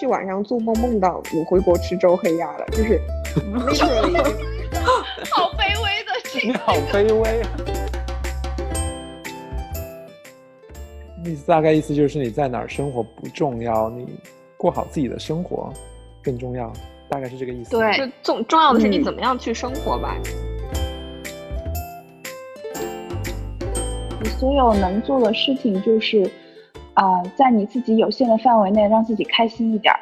去晚上做梦梦到你回国吃周黑鸭了，就是 literally 好卑微的情你好卑微啊！意思大概意思就是你在哪儿生活不重要，你过好自己的生活更重要，大概是这个意思。对就重重要的是你嗯怎么样去生活吧。你所有能做的事情就是，啊、在你自己有限的范围内让自己开心一点儿。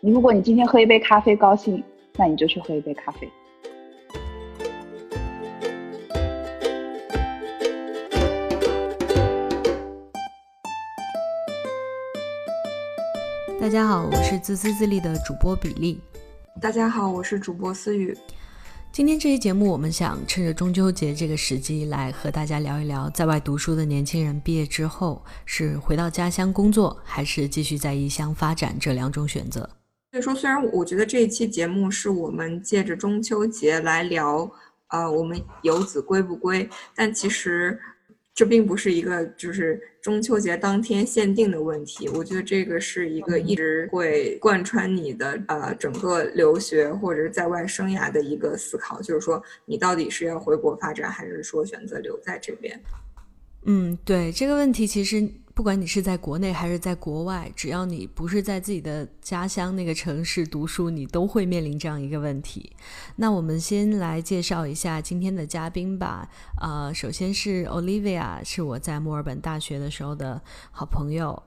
你如果你今天喝一杯咖啡高兴，那你就去喝一杯咖啡。大家好，我是自私自利的主播比利。大家好，我是主播思雨。今天这期节目，我们想趁着中秋节这个时机，来和大家聊一聊在外读书的年轻人毕业之后是回到家乡工作，还是继续在异乡发展这两种选择。所以说，虽然我觉得这一期节目是我们借着中秋节来聊，呃，我们游子归不归，但其实这并不是一个就是中秋节当天限定的问题。我觉得这个是一个一直会贯穿你的呃整个留学或者是在外生涯的一个思考，就是说你到底是要回国发展，还是说选择留在这边？嗯，对这个问题，其实不管你是在国内还是在国外，只要你不是在自己的家乡那个城市读书，你都会面临这样一个问题。那我们先来介绍一下今天的嘉宾吧。呃，首先是 Olivia，是我在墨尔本大学的时候的好朋友。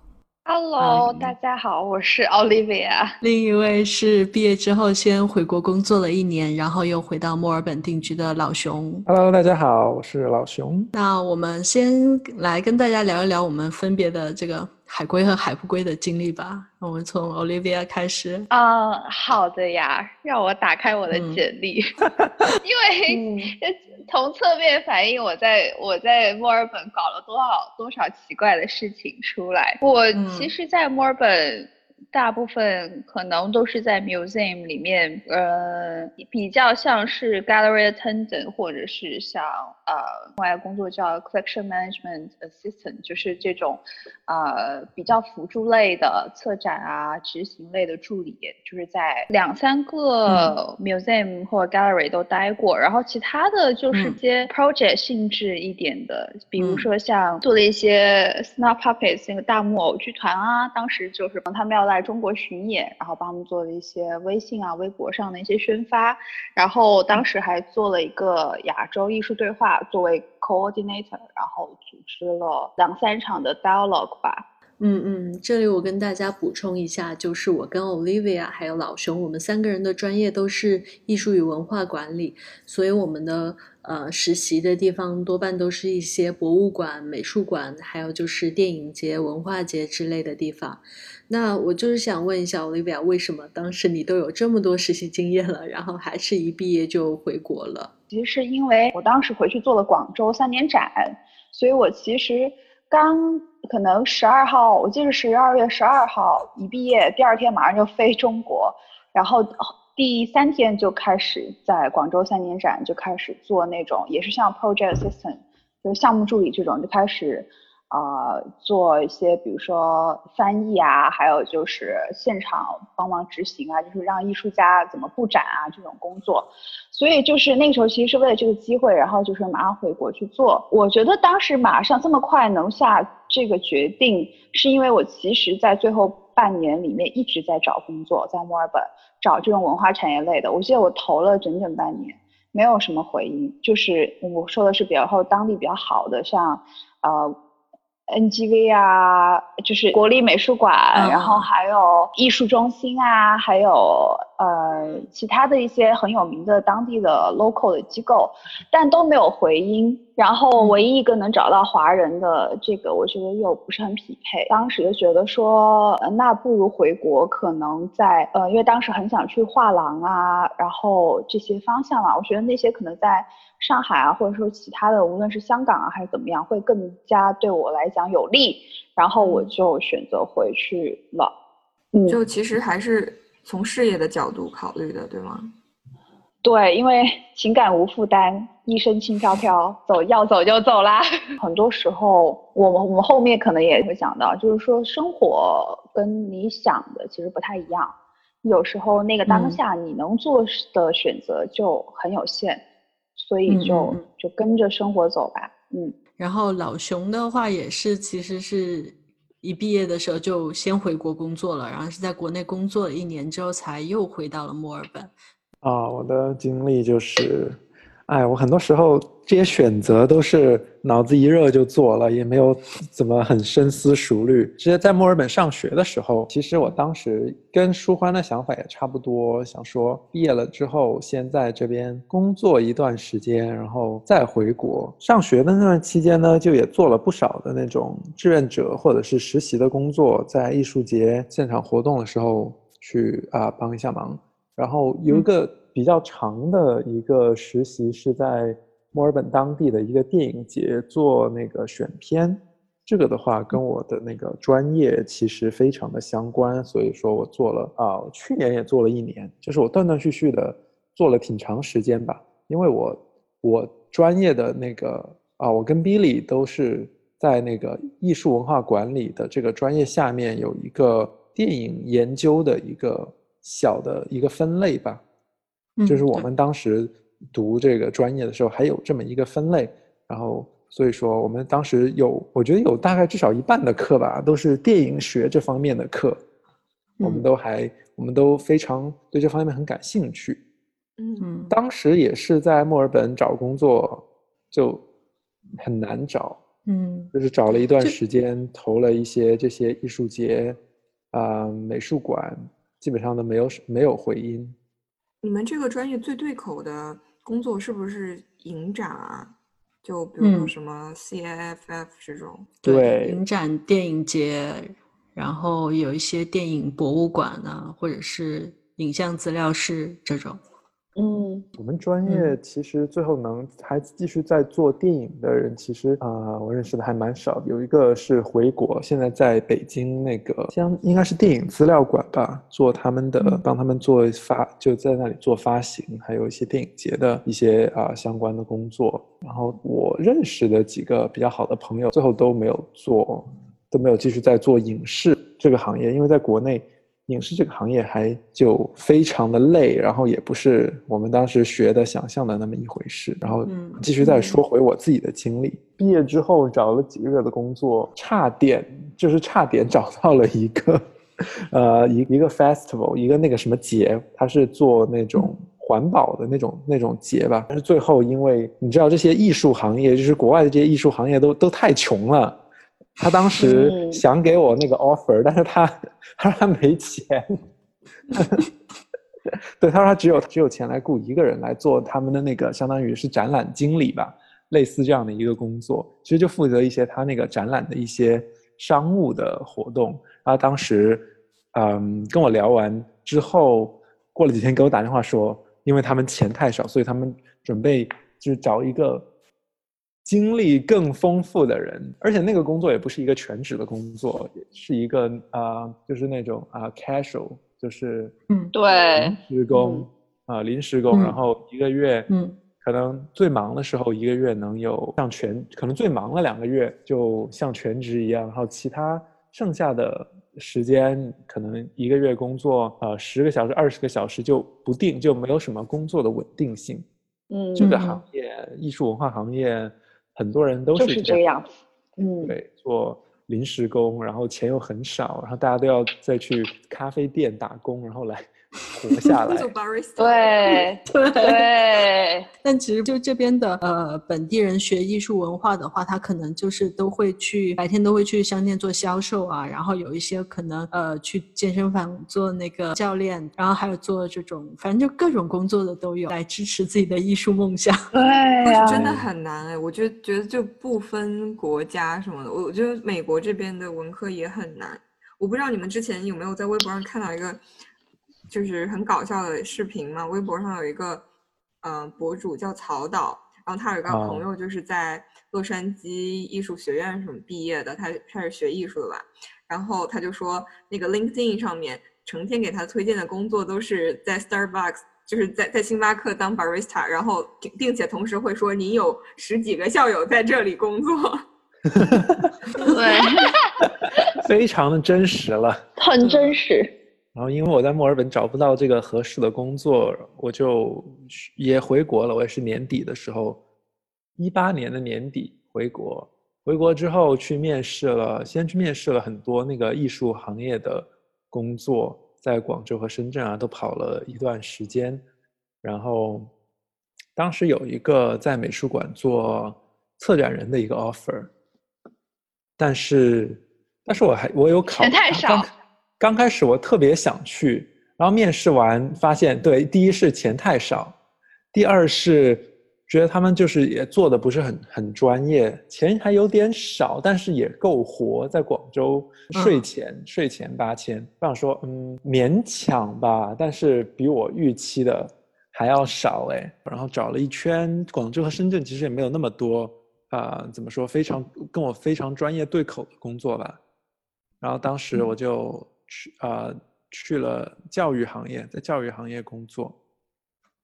Hello，、嗯大家好，我是 Olivia。另一位是毕业之后先回国工作了一年，然后又回到墨尔本定居的老熊。Hello，大家好，我是老熊。那我们先来跟大家聊一聊我们分别的这个海归和海不归的经历吧。我们从 Olivia 开始。啊、好的呀，让我打开我的嗯简历，因为这从侧面反映我在我在墨尔本搞了多少多少奇怪的事情出来。我其嗯实，在墨尔本。大部分可能都是在 museum 里面，呃，比较像是 gallery attendant，或者是像呃，另外工作叫 collection management assistant，就是这种呃比较辅助类的策展啊、执行类的助理，就是在两三个 museum 或者 gallery 都待过，然后其他的就是嗯些 project 性质一点的，比如嗯。说像做了一些 Snap Puppets 那个大木偶剧团啊，当时就是帮他们要来中国巡演，然后帮我们做了一些微信啊、微博上的一些宣发，然后当时还做了一个亚洲艺术对话作为 coordinator，然后组织了两三场的 dialogue 吧。嗯嗯，这里我跟大家补充一下，就是我跟 Olivia 还有老熊，我们三个人的专业都是艺术与文化管理，所以我们的呃实习的地方多半都是一些博物馆、美术馆，还有就是电影节、文化节之类的地方。那我就是想问一下 Olivia，为什么当时你都有这么多实习经验了，然后还是一毕业就回国了？其实是因为我当时回去做了广州三年展，所以我其实刚可能十二号，我记得十二月十二号一毕业，第二天马上就飞中国，然后第三天就开始在广州三年展就开始做那种，也是像 project assistant，就是项目助理这种，就开始。呃，做一些比如说翻译啊，还有就是现场帮忙执行啊，就是让艺术家怎么布展啊这种工作。所以就是那个时候其实是为了这个机会，然后就是马上回国去做。我觉得当时马上这么快能下这个决定，是因为我其实在最后半年里面一直在找工作，在墨尔本找这种文化产业类的。我记得我投了整整半年，没有什么回音。就是我说的是比较后当地比较好的，像呃。NGV 啊，就是国立美术馆，嗯然后还有艺术中心啊，还有呃其他的一些很有名的当地的 local 的机构，但都没有回音。然后唯一一个能找到华人的这个，我觉得又不是很匹配。当时就觉得说，呃那不如回国，可能在呃，因为当时很想去画廊啊，然后这些方向嘛，我觉得那些可能在上海啊，或者说其他的，无论是香港啊还是怎么样，会更加对我来讲有利。然后我就选择回去了。嗯，就其实还是从事业的角度考虑的，对吗？对，因为情感无负担，一身轻飘飘，走要走就走啦。很多时候，我们我们后面可能也会想到，就是说生活跟你想的其实不太一样。有时候那个当嗯下你能做的选择就很有限，所以嗯就就跟着生活走吧。嗯，然后老熊的话也是，其实是一毕业的时候就先回国工作了，然后是在国内工作了一年之后才又回到了墨尔本。啊，我的经历就是，哎，我很多时候这些选择都是脑子一热就做了，也没有怎么很深思熟虑。直接在墨尔本上学的时候，其实我当时跟舒欢的想法也差不多，想说毕业了之后先在这边工作一段时间，然后再回国。上学的那段期间呢，就也做了不少的那种志愿者或者是实习的工作，在艺术节现场活动的时候去啊帮一下忙。然后有一个比较长的一个实习是在墨尔本当地的一个电影节做那个选片，这个的话跟我的那个专业其实非常的相关，所以说我做了啊，去年也做了一年，就是我断断续续的做了挺长时间吧，因为我我专业的那个啊，我跟 Billy 都是在那个艺术文化管理的这个专业下面有一个电影研究的一个小的一个分类吧，就是我们当时读这个专业的时候还有这么一个分类，然后所以说我们当时有，我觉得有大概至少一半的课吧，都是电影学这方面的课，我们嗯都还我们都非常对这方面很感兴趣。嗯嗯当时也是在墨尔本找工作就很难找，嗯就是找了一段时间，投了一些这些艺术节啊、美术馆，基本上都没有没有回音。你们这个专业最对口的工作是不是影展啊？就比如说嗯什么 CIFF 这种，对影展、电影节，然后有一些电影博物馆啊，或者是影像资料室这种。嗯，我们专业其实最后能还继续在做电影的人，其实啊、我认识的还蛮少。有一个是回国，现在在北京那个像应该是电影资料馆吧，做他们的嗯帮他们做发，就在那里做发行，还有一些电影节的一些啊、相关的工作。然后我认识的几个比较好的朋友，最后都没有做，都没有继续在做影视这个行业，因为在国内。影视这个行业还就非常的累，然后也不是我们当时学的想象的那么一回事。然后嗯继续再说回我自己的经历，毕业之后找了几个月的工作，差点就是差点找到了一个，呃，一一个 festival，一个那个什么节，它是做那种环保的那种那种节吧。但是最后因为你知道这些艺术行业，就是国外的这些艺术行业都都太穷了。他当时嗯。想给我那个 offer，、但是他他说他没钱，对，他说他只有只有钱来雇一个人来做他们的那个相当于是展览经理吧，类似这样的一个工作，其实就负责一些他那个展览的一些商务的活动。他当时嗯跟我聊完之后，过了几天给我打电话说，因为他们钱太少，所以他们准备就是找一个经历更丰富的人，而且那个工作也不是一个全职的工作，是一个啊、呃就是那种啊、casual，就是嗯。对临时工啊、临时工，然嗯后一个月，嗯，可能最忙的时候一个月能有像全，可能最忙的两个月就像全职一样，然后其他剩下的时间可能一个月工作呃十个小时、二十个小时就不定，就没有什么工作的稳定性。嗯，这个嗯。行业，艺术文化行业，很多人都是是这样。嗯，对，做临时工，然后钱又很少，然后大家都要再去咖啡店打工，然后来活下来。做 barista，对 对。对，但其实就这边的呃本地人学艺术文化的话，他可能就是都会去白天都会去商店做销售啊，然后有一些可能呃去健身房做那个教练，然后还有做这种反正就各种工作的都有，来支持自己的艺术梦想。对但、是真的很难哎，我就觉得就不分国家什么的，我我觉得美国这边的文科也很难。我不知道你们之前有没有在微博上看到一个，就是很搞笑的视频嘛？微博上有一个，嗯、博主叫曹导，然后他有一个哦朋友就是在洛杉矶艺术学院什么毕业的，他他是学艺术的吧？然后他就说，那个 LinkedIn 上面成天给他推荐的工作都是在 Starbucks，就是在在星巴克当 barista，然后并并且同时会说你有十几个校友在这里工作。对，非常的真实了。很真实。然后因为我在墨尔本找不到这个合适的工作，我就也回国了。我也是年底的时候，一八年的年底回国。回国之后去面试了，先去面试了很多那个艺术行业的工作，在广州和深圳啊都跑了一段时间。然后当时有一个在美术馆做策展人的一个 offer，但是但是我还我有考钱太少刚刚开始我特别想去，然后面试完发现，对，第一是钱太少，第二是觉得他们就是也做的不是很很专业，钱还有点少，但是也够活，在广州税前、税前八千，我想说嗯勉强吧，但是比我预期的还要少哎。然后找了一圈，广州和深圳其实也没有那么多啊、怎么说非常跟我非常专业对口的工作吧。然后当时我就去啊、去了教育行业，在教育行业工作。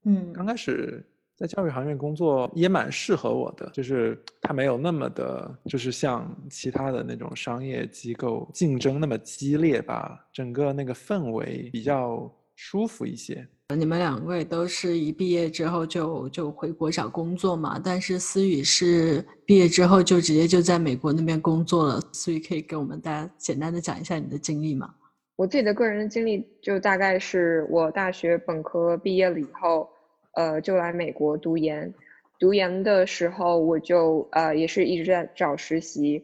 嗯刚开始在教育行业工作也蛮适合我的，就是它没有那么的，就是像其他的那种商业机构竞争那么激烈吧，整个那个氛围比较舒服一些。你们两位都是一毕业之后就就回国找工作嘛，但是思雨是毕业之后就直接就在美国那边工作了。思雨可以给我们大家简单的讲一下你的经历吗？我自己的个人的经历就大概是我大学本科毕业了以后，呃，就来美国读研。读研的时候，我就呃也是一直在找实习，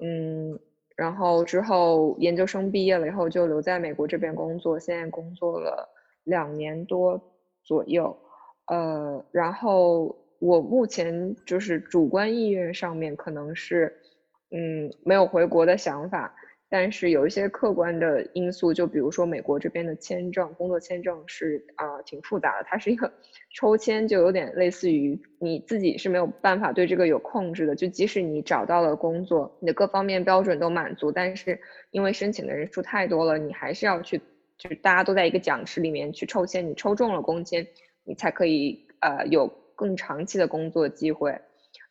嗯，然后之后研究生毕业了以后就留在美国这边工作，现在工作了两年多左右，呃，然后我目前就是主观意愿上面可能是，嗯，没有回国的想法。但是有一些客观的因素，就比如说美国这边的签证，工作签证是啊、挺复杂的，它是一个抽签，就有点类似于你自己是没有办法对这个有控制的。就即使你找到了工作，你的各方面标准都满足，但是因为申请的人数太多了，你还是要去，就是大家都在一个奖池里面去抽签，你抽中了工签，你才可以呃有更长期的工作机会。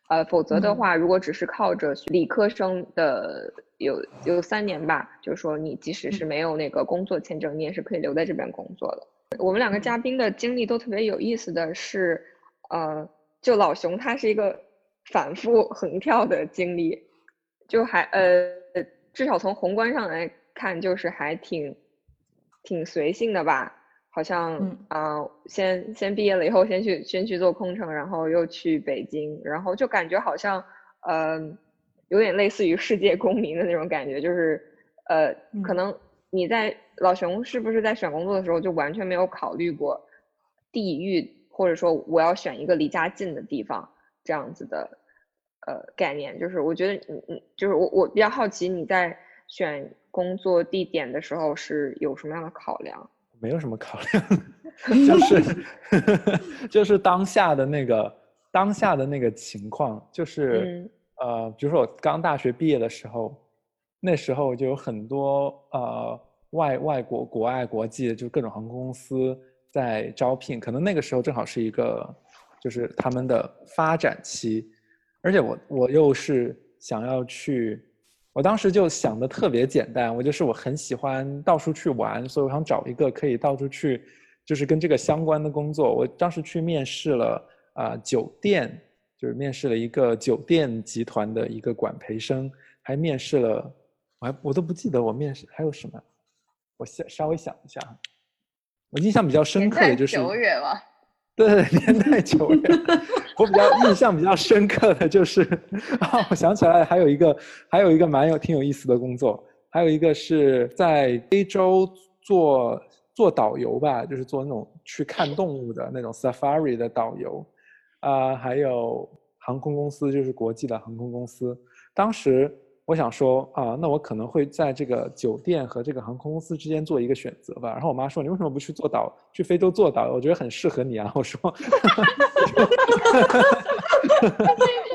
呃，否则的话，如果只是靠着理科生的有有三年吧，就是说你即使是没有那个工作签证，你也是可以留在这边工作的。我们两个嘉宾的经历都特别有意思的是，呃，就老熊他是一个反复 横跳的经历，就还呃，至少从宏观上来看，就是还挺挺随性的吧。好像嗯啊、呃先先毕业了以后，先去先去做空乘，然后又去北京，然后就感觉好像，呃，有点类似于世界公民的那种感觉，就是，呃，可嗯。能你在老熊是不是在选工作的时候就完全没有考虑过地域，或者说我要选一个离家近的地方这样子的，呃，概念，就是我觉得你你就是我我比较好奇你在选工作地点的时候是有什么样的考量？没有什么考量，就 是 就是当下的那个当下的那个情况，就是、嗯呃，比如说我刚大学毕业的时候，那时候就有很多呃外外国国外国际就各种航空公司在招聘，可能那个时候正好是一个就是他们的发展期，而且我我又是想要去。我当时就想的特别简单，我就是我很喜欢到处去玩，所以我想找一个可以到处去，就是跟这个相关的工作。我当时去面试了啊、酒店，就是面试了一个酒店集团的一个管培生，还面试了，我还我都不记得我面试还有什么，我想稍微想一下，我印象比较深刻的就是久远了。对对，对年代久远。我比较印象比较深刻的就是，啊，我想起来还有一个，还有一个蛮有挺有意思的工作，还有一个是在非洲做做导游吧，就是做那种去看动物的那种 safari 的导游，啊、还有航空公司，就是国际的航空公司。当时我想说啊，那我可能会在这个酒店和这个航空公司之间做一个选择吧。然后我妈说：“你为什么不去做导，去非洲做导游？我觉得很适合你啊。”我说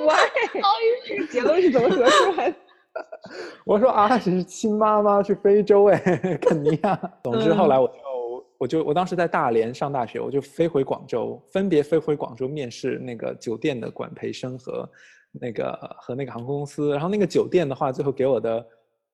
Why？结论是怎么得出来的？我说啊，只是亲妈妈去非洲哎，肯尼亚。总之后来我就我就我当时在大连上大学，我就飞回广州，分别飞回广州面试那个酒店的管培生和那个和那个航空公司。然后那个酒店的话，最后给我的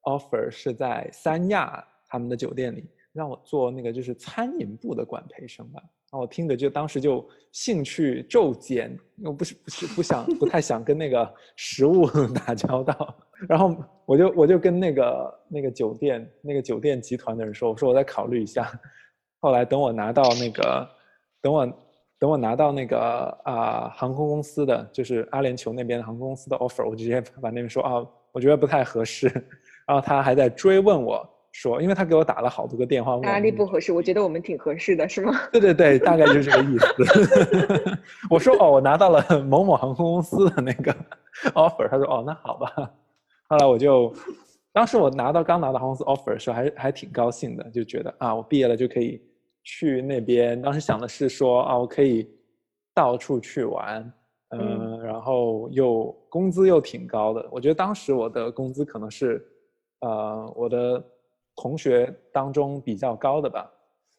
offer 是在三亚他们的酒店里让我做那个就是餐饮部的管培生吧。然后我听着就当时就兴趣骤减，我不是不是不想不太想跟那个食物 打交道，然后我就我就跟那个那个酒店那个酒店集团的人说，我说我再考虑一下。后来等我拿到那个等我等我拿到那个啊航空公司的就是阿联酋那边航空公司的 offer，我直接把那边说啊，我觉得不太合适。然后他还在追问我。说，因为他给我打了好多个电话，哪里不合适？我觉得我们挺合适的，是吗？对对对，大概就是这个意思。我说哦，我拿到了某某航空公司的那个 offer。他说哦，那好吧。后来我就，当时我拿到刚拿到航空公司 offer 的时候，还还挺高兴的，就觉得啊，我毕业了就可以去那边。当时想的是说啊，我可以到处去玩，嗯，然后又工资又挺高的。我觉得当时我的工资可能是，呃，我的。同学当中比较高的吧，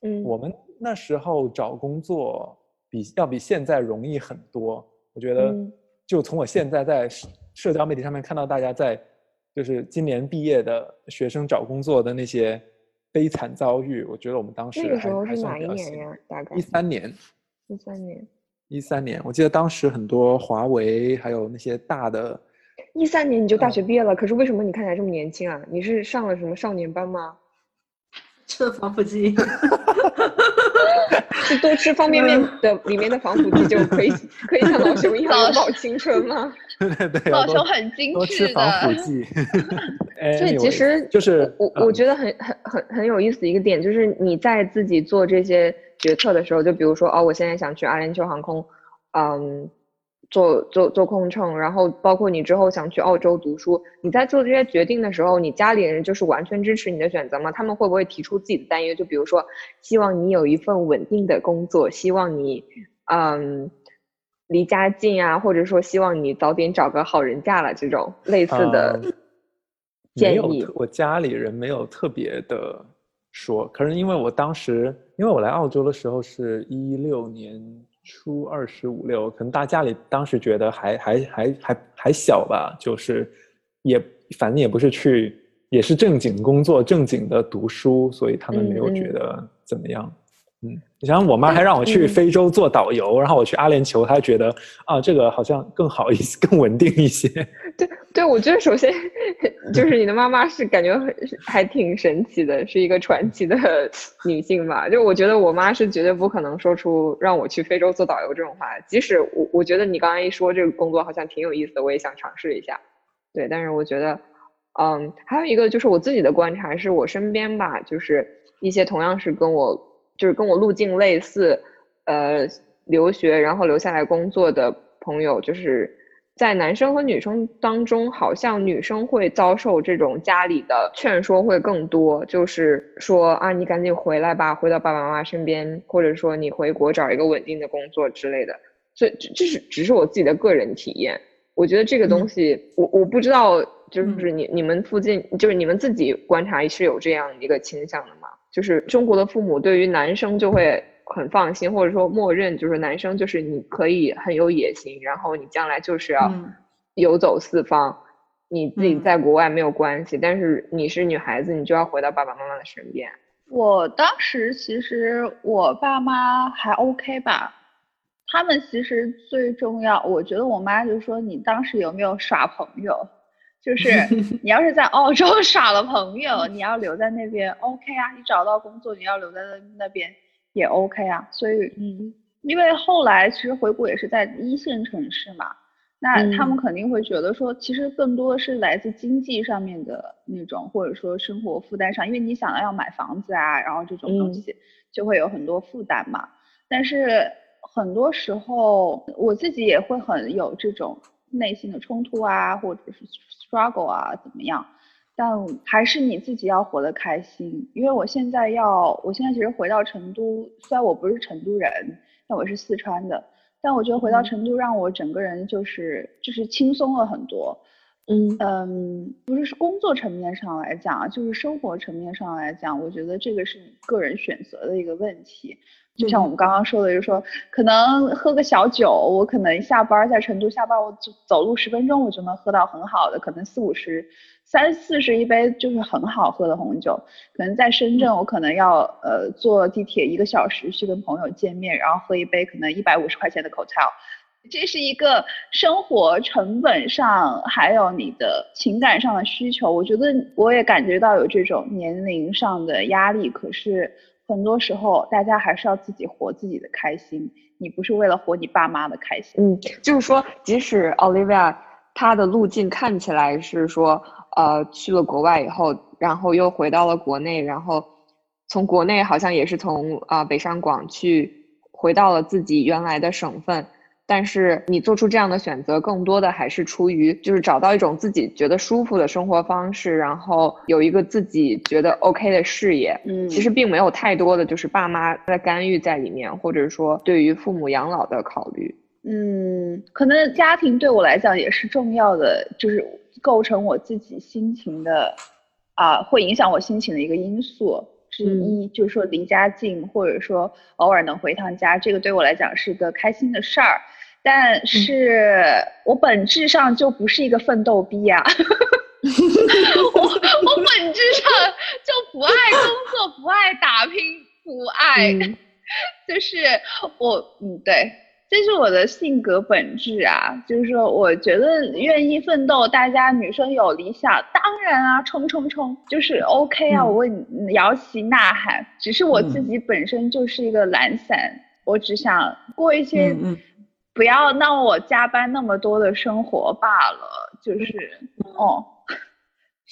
嗯，我们那时候找工作比要比现在容易很多。我觉得，就从我现在在社交媒体上面看到大家在，就是今年毕业的学生找工作的那些悲惨遭遇，我觉得我们当时那个时候是哪一年呀？大概一三年，一三年，一三年。我记得当时很多华为还有那些大的。一三年你就大学毕业了，可是为什么你看起来这么年轻啊？你是上了什么少年班吗？吃了防腐剂，是多吃方便面的 里面的防腐剂就可以可以像老熊一样保青春吗？对对对，老熊很精致的。多吃防腐剂。所以其实就是我我觉得很很很很有意思的一个点，就是你在自己做这些决策的时候，就比如说哦，我现在想去阿联酋航空，嗯。做做做空乘，然后包括你之后想去澳洲读书，你在做这些决定的时候，你家里人就是完全支持你的选择吗？他们会不会提出自己的担忧？就比如说，希望你有一份稳定的工作，希望你嗯离家近啊，或者说希望你早点找个好人嫁了这种类似的建议。我家里人没有特别的说，可是因为我当时，因为我来澳洲的时候是一六年。初二十五六，可能大家里当时觉得还还还还还小吧，就是也反正也不是去，也是正经工作、正经的读书，所以他们没有觉得怎么样。嗯，你想我妈还让我去非洲做导游，然后我去阿联酋，她觉得啊，这个好像更好一些，更稳定一些。对对，我觉得首先 就是你的妈妈是感觉还挺神奇的，是一个传奇的 女性吧。就我觉得我妈是绝对不可能说出让我去非洲做导游这种话，即使我我觉得你刚才一说这个工作好像挺有意思的，我也想尝试一下。对，但是我觉得，嗯，还有一个就是我自己的观察，是我身边吧，就是一些同样是跟我。就是跟我路径类似，呃，留学然后留下来工作的朋友，就是在男生和女生当中，好像女生会遭受这种家里的劝说会更多，就是说啊，你赶紧回来吧，回到爸爸妈妈身边，或者说你回国找一个稳定的工作之类的。所以这是只是我自己的个人体验，我觉得这个东西，我我不知道，就是你你们附近，就是你们自己观察是有这样一个倾向的吗？就是中国的父母对于男生就会很放心，或者说默认就是男生就是你可以很有野心，然后你将来就是要游走四方，你自己在国外没有关系，但是你是女孩子，你就要回到爸爸妈妈的身边。我当时其实我爸妈还 OK 吧，他们其实最重要，我觉得我妈就说你当时有没有耍朋友。就是 你要是在澳洲 耍了朋友，你要留在那边 OK 啊，你找到工作你要留在那那边也 OK 啊。所以，嗯，因为后来其实回国也是在一线城市嘛，那他们肯定会觉得说，其实更多的是来自经济上面的那种，或者说生活负担上，因为你想要买房子啊，然后这种东西就会有很多负担嘛。但是很多时候我自己也会很有这种内心的冲突啊，或者是。struggle 啊，怎么样？但还是你自己要活得开心。因为我现在要，我现在其实回到成都，虽然我不是成都人，但我是四川的。但我觉得回到成都，让我整个人就是就是轻松了很多。嗯嗯，不是是工作层面上来讲，就是生活层面上来讲，我觉得这个是你个人选择的一个问题。就像我们刚刚说的，就是说可能喝个小酒，我可能下班在成都下班，我走走路十分钟我就能喝到很好的，可能四五十、三四十一杯就是很好喝的红酒。可能在深圳，我可能要呃坐地铁一个小时去跟朋友见面，然后喝一杯可能一百五十块钱的 cocktail。这是一个生活成本上，还有你的情感上的需求。我觉得我也感觉到有这种年龄上的压力，可是。很多时候，大家还是要自己活自己的开心，你不是为了活你爸妈的开心。嗯，就是说，即使 Olivia 她的路径看起来是说，呃，去了国外以后，然后又回到了国内，然后从国内好像也是从啊北上广去回到了自己原来的省份。但是你做出这样的选择，更多的还是出于就是找到一种自己觉得舒服的生活方式，然后有一个自己觉得 OK 的事业。嗯，其实并没有太多的就是爸妈在干预在里面，或者说对于父母养老的考虑。嗯，可能家庭对我来讲也是重要的，就是构成我自己心情的啊，会影响我心情的一个因素之一。就是说离家近，或者说偶尔能回趟家，这个对我来讲是个开心的事儿。但是我本质上就不是一个奋斗逼呀，我我本质上就不爱工作，不爱打拼，不爱，就是我，嗯，对，这是我的性格本质啊。就是说，我觉得愿意奋斗，大家女生有理想，当然啊，冲冲冲，就是 OK 啊，我为你摇旗呐喊。只是我自己本身就是一个懒散，我只想过一些。不要让我加班那么多的生活罢了，就是哦，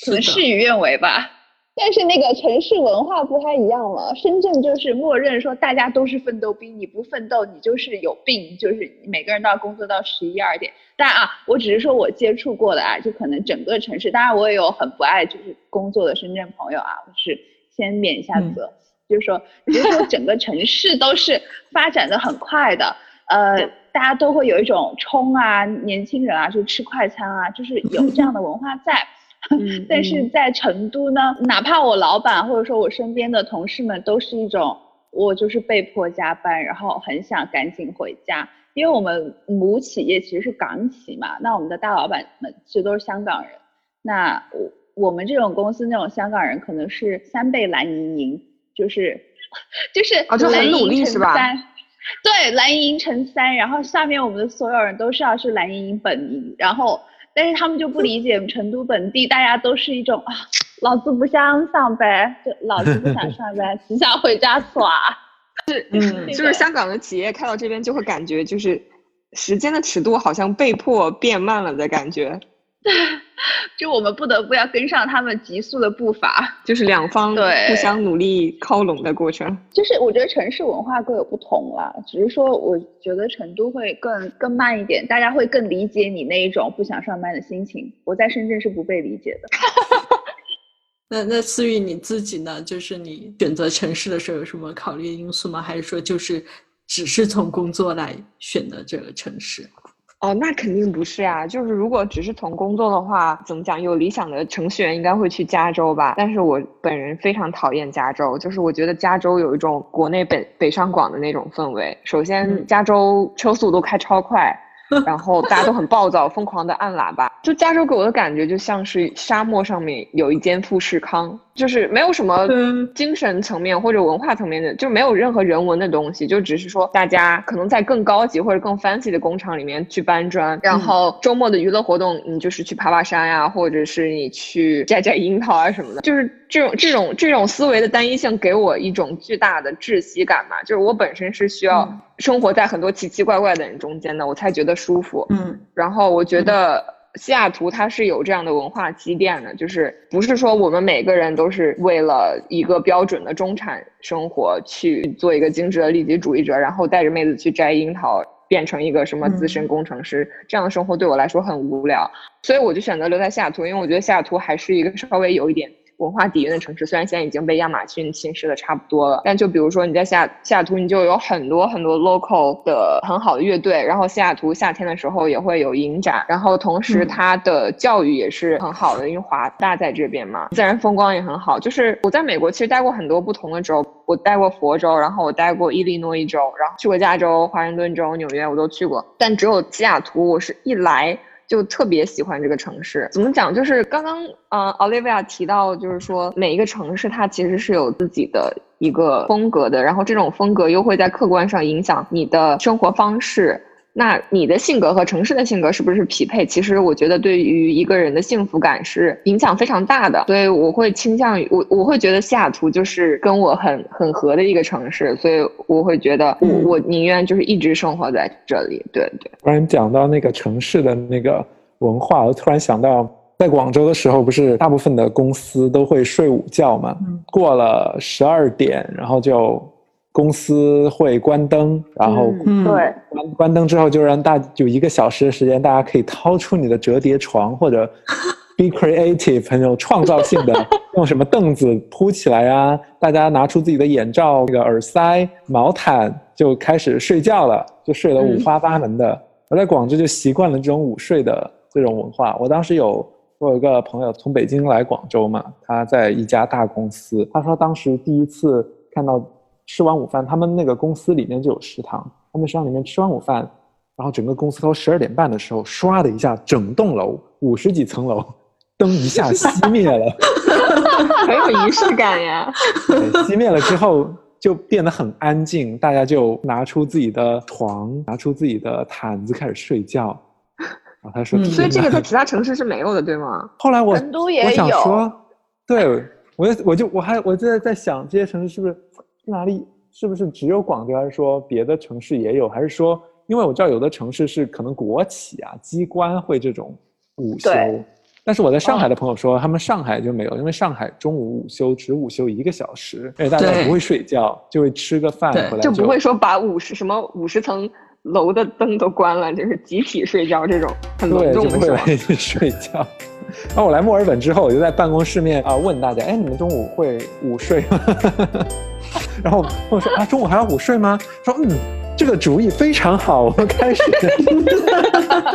可能事与愿违吧。但是那个城市文化不太一样了，深圳就是默认说大家都是奋斗兵，你不奋斗你就是有病，就是每个人都要工作到十一二点。但啊，我只是说我接触过的啊，就可能整个城市，当然我也有很不爱就是工作的深圳朋友啊，我是先免一下责，就是说，就是说整个城市都是发展的很快的，呃。大家都会有一种冲啊，年轻人啊，就吃快餐啊，就是有这样的文化在。但是在成都呢，哪怕我老板或者说我身边的同事们，都是一种我就是被迫加班，然后很想赶紧回家，因为我们母企业其实是港企嘛，那我们的大老板们其实都是香港人。那我我们这种公司那种香港人可能是三倍蓝盈盈，就是就是啊，就很努力是吧？对，蓝盈莹乘三，然后下面我们的所有人都是要是蓝盈莹本营，然后但是他们就不理解成都本地，大家都是一种啊，老子不想上班，就老子不想上班，只想回家耍。是，嗯，就是香港的企业开到这边就会感觉就是时间的尺度好像被迫变慢了的感觉。就我们不得不要跟上他们急速的步伐，就是两方对互相努力靠拢的过程。就是我觉得城市文化各有不同啦，只是说我觉得成都会更更慢一点，大家会更理解你那一种不想上班的心情。我在深圳是不被理解的。那那思雨你自己呢？就是你选择城市的时候有什么考虑因素吗？还是说就是只是从工作来选的这个城市？哦，那肯定不是呀。就是如果只是从工作的话，怎么讲？有理想的程序员应该会去加州吧。但是我本人非常讨厌加州，就是我觉得加州有一种国内北北上广的那种氛围。首先，加州车速都开超快。然后大家都很暴躁，疯狂的按喇叭。就加州给我的感觉，就像是沙漠上面有一间富士康，就是没有什么精神层面或者文化层面的，就没有任何人文的东西，就只是说大家可能在更高级或者更 fancy 的工厂里面去搬砖，然后周末的娱乐活动，你就是去爬爬山呀，或者是你去摘摘樱桃啊什么的，就是这种这种这种思维的单一性给我一种巨大的窒息感嘛。就是我本身是需要。生活在很多奇奇怪怪的人中间的，我才觉得舒服。嗯，然后我觉得西雅图它是有这样的文化积淀的，就是不是说我们每个人都是为了一个标准的中产生活去做一个精致的利己主义者，然后带着妹子去摘樱桃，变成一个什么资深工程师，这样的生活对我来说很无聊，所以我就选择留在西雅图，因为我觉得西雅图还是一个稍微有一点文化底蕴的城市，虽然现在已经被亚马逊侵蚀的差不多了，但就比如说你在西雅西雅图，你就有很多很多 local 的很好的乐队，然后西雅图夏天的时候也会有影展，然后同时它的教育也是很好的，因为华大在这边嘛，自然风光也很好。就是我在美国其实待过很多不同的州，我待过佛州，然后我待过伊利诺伊州，然后去过加州、华盛顿州、纽约，我都去过，但只有西雅图，我是一来。就特别喜欢这个城市，怎么讲？就是刚刚呃，Olivia 提到，就是说每一个城市它其实是有自己的一个风格的，然后这种风格又会在客观上影响你的生活方式。那你的性格和城市的性格是不是匹配？其实我觉得对于一个人的幸福感是影响非常大的。所以我会倾向于我我会觉得西雅图就是跟我很很合的一个城市，所以我会觉得我我宁愿就是一直生活在这里。对对。突然讲到那个城市的那个文化，我突然想到，在广州的时候，不是大部分的公司都会睡午觉嘛？过了十二点，然后就。公司会关灯，然后对关关灯之后，就让大有一个小时的时间，大家可以掏出你的折叠床，或者 be creative，很有创造性的，用什么凳子铺起来啊？大家拿出自己的眼罩、那个耳塞、毛毯，就开始睡觉了，就睡得五花八门的。我在广州就习惯了这种午睡的这种文化。我当时有我有一个朋友从北京来广州嘛，他在一家大公司，他说当时第一次看到。吃完午饭，他们那个公司里面就有食堂。他们食堂里面吃完午饭，然后整个公司到十二点半的时候，唰的一下，整栋楼五十几层楼灯一下熄灭了 很有仪式感呀。熄灭了之后就变得很安静，大家就拿出自己的床，拿出自己的毯子开始睡觉。然后他说：“所以这个在其他城市是没有的，对吗？”后来我成都也有，对我我就我还我就在在想，这些城市是不是？哪里是不是只有广州？还是说别的城市也有？还是说，因为我知道有的城市是可能国企啊、机关会这种午休，但是我在上海的朋友说，他们上海就没有，因为上海中午午休只午休一个小时，而且大家不会睡觉，就会吃个饭回来就不会说把五十什么五十层楼的灯都关了，就是集体睡觉这种很隆重的睡觉。然后我来墨尔本之后，我就在办公室面啊问大家：哎，你们中午会午睡吗？然后朋友说啊，中午还要午睡吗？说嗯，这个主意非常好，我们开始，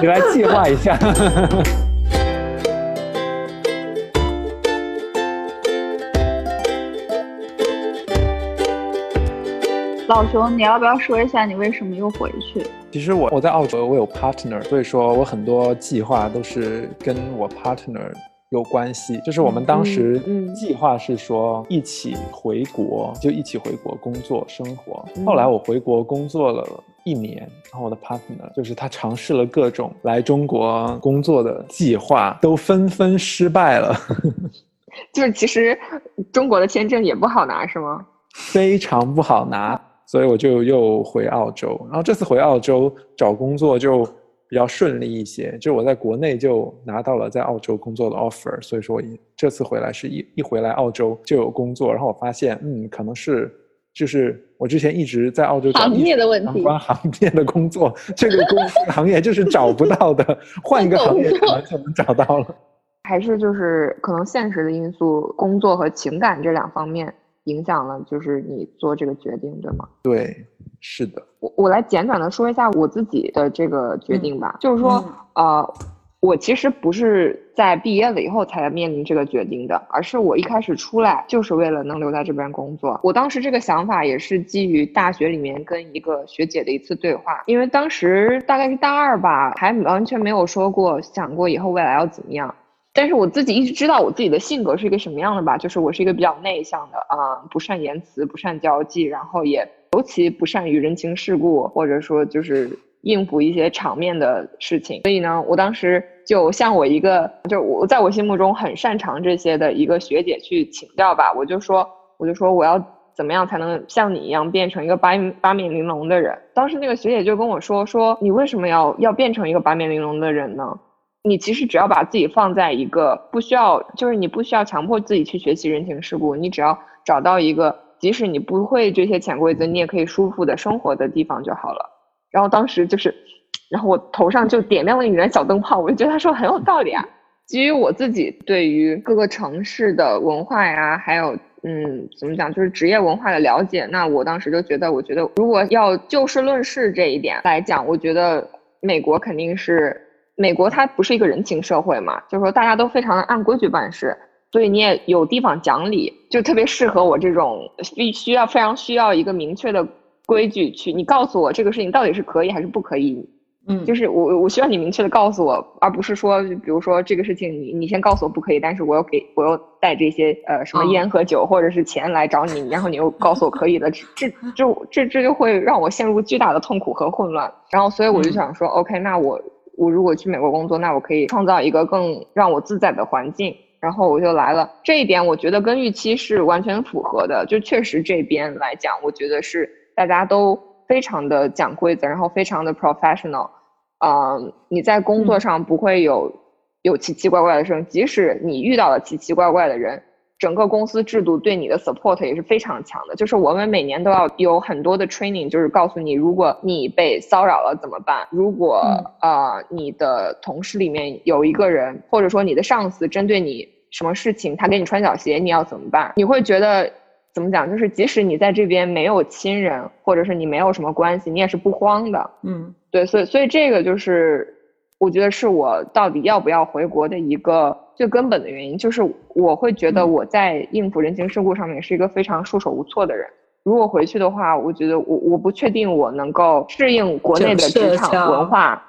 你来计划一下。老熊，你要不要说一下你为什么又回去？其实我我在澳洲，我有 partner，所以说我很多计划都是跟我 partner。有关系，就是我们当时计划是说一起回国，就一起回国工作生活。后来我回国工作了一年，然后我的 partner 就是他尝试了各种来中国工作的计划，都纷纷失败了。就是其实中国的签证也不好拿，是吗？非常不好拿，所以我就又回澳洲。然后这次回澳洲找工作就。比较顺利一些，就是我在国内就拿到了在澳洲工作的 offer，所以说我这次回来是一一回来澳洲就有工作，然后我发现，嗯，可能是就是我之前一直在澳洲找行业的问题，相关行业的工作，这个工 行业就是找不到的，换一个行业可能就能找到了，还是就是可能现实的因素，工作和情感这两方面影响了，就是你做这个决定，对吗？对。是的，我我来简短的说一下我自己的这个决定吧，就是说，呃，我其实不是在毕业了以后才面临这个决定的，而是我一开始出来就是为了能留在这边工作。我当时这个想法也是基于大学里面跟一个学姐的一次对话，因为当时大概是大二吧，还完全没有说过想过以后未来要怎么样，但是我自己一直知道我自己的性格是一个什么样的吧，就是我是一个比较内向的啊，不善言辞，不善交际，然后也。尤其不善于人情世故，或者说就是应付一些场面的事情，所以呢，我当时就向我一个，就我在我心目中很擅长这些的一个学姐去请教吧。我就说，我就说我要怎么样才能像你一样变成一个八八面玲珑的人？当时那个学姐就跟我说，说你为什么要要变成一个八面玲珑的人呢？你其实只要把自己放在一个不需要，就是你不需要强迫自己去学习人情世故，你只要找到一个。即使你不会这些潜规则，你也可以舒服的生活的地方就好了。然后当时就是，然后我头上就点亮了一盏小灯泡，我就觉得他说很有道理啊。基于我自己对于各个城市的文化呀，还有嗯，怎么讲，就是职业文化的了解，那我当时就觉得，我觉得如果要就事论事这一点来讲，我觉得美国肯定是美国，它不是一个人情社会嘛，就是说大家都非常的按规矩办事，所以你也有地方讲理，就特别适合我这种必须要非常需要一个明确的规矩去，你告诉我这个事情到底是可以还是不可以。嗯，就是我我需要你明确的告诉我，而不是说，比如说这个事情你你先告诉我不可以，但是我又给我又带这些呃什么烟和酒或者是钱来找你，然后你又告诉我可以的，这就这这就会让我陷入巨大的痛苦和混乱。然后所以我就想说，OK，那我我如果去美国工作，那我可以创造一个更让我自在的环境，然后我就来了。这一点我觉得跟预期是完全符合的，就确实这边来讲，我觉得是大家都。非常的讲规则，然后非常的 professional，嗯，你在工作上不会有有奇奇怪怪的事，即使你遇到了奇奇怪怪的人，整个公司制度对你的 support 也是非常强的。就是我们每年都要有很多的 training，就是告诉你，如果你被骚扰了怎么办？如果呃你的同事里面有一个人，或者说你的上司针对你什么事情，他给你穿小鞋，你要怎么办？你会觉得。怎么讲？就是即使你在这边没有亲人，或者是你没有什么关系，你也是不慌的。嗯，对，所以所以这个就是我觉得是我到底要不要回国的一个最根本的原因。就是我会觉得我在应付人情世故上面是一个非常束手无措的人。如果回去的话，我觉得我我不确定我能够适应国内的职场文化。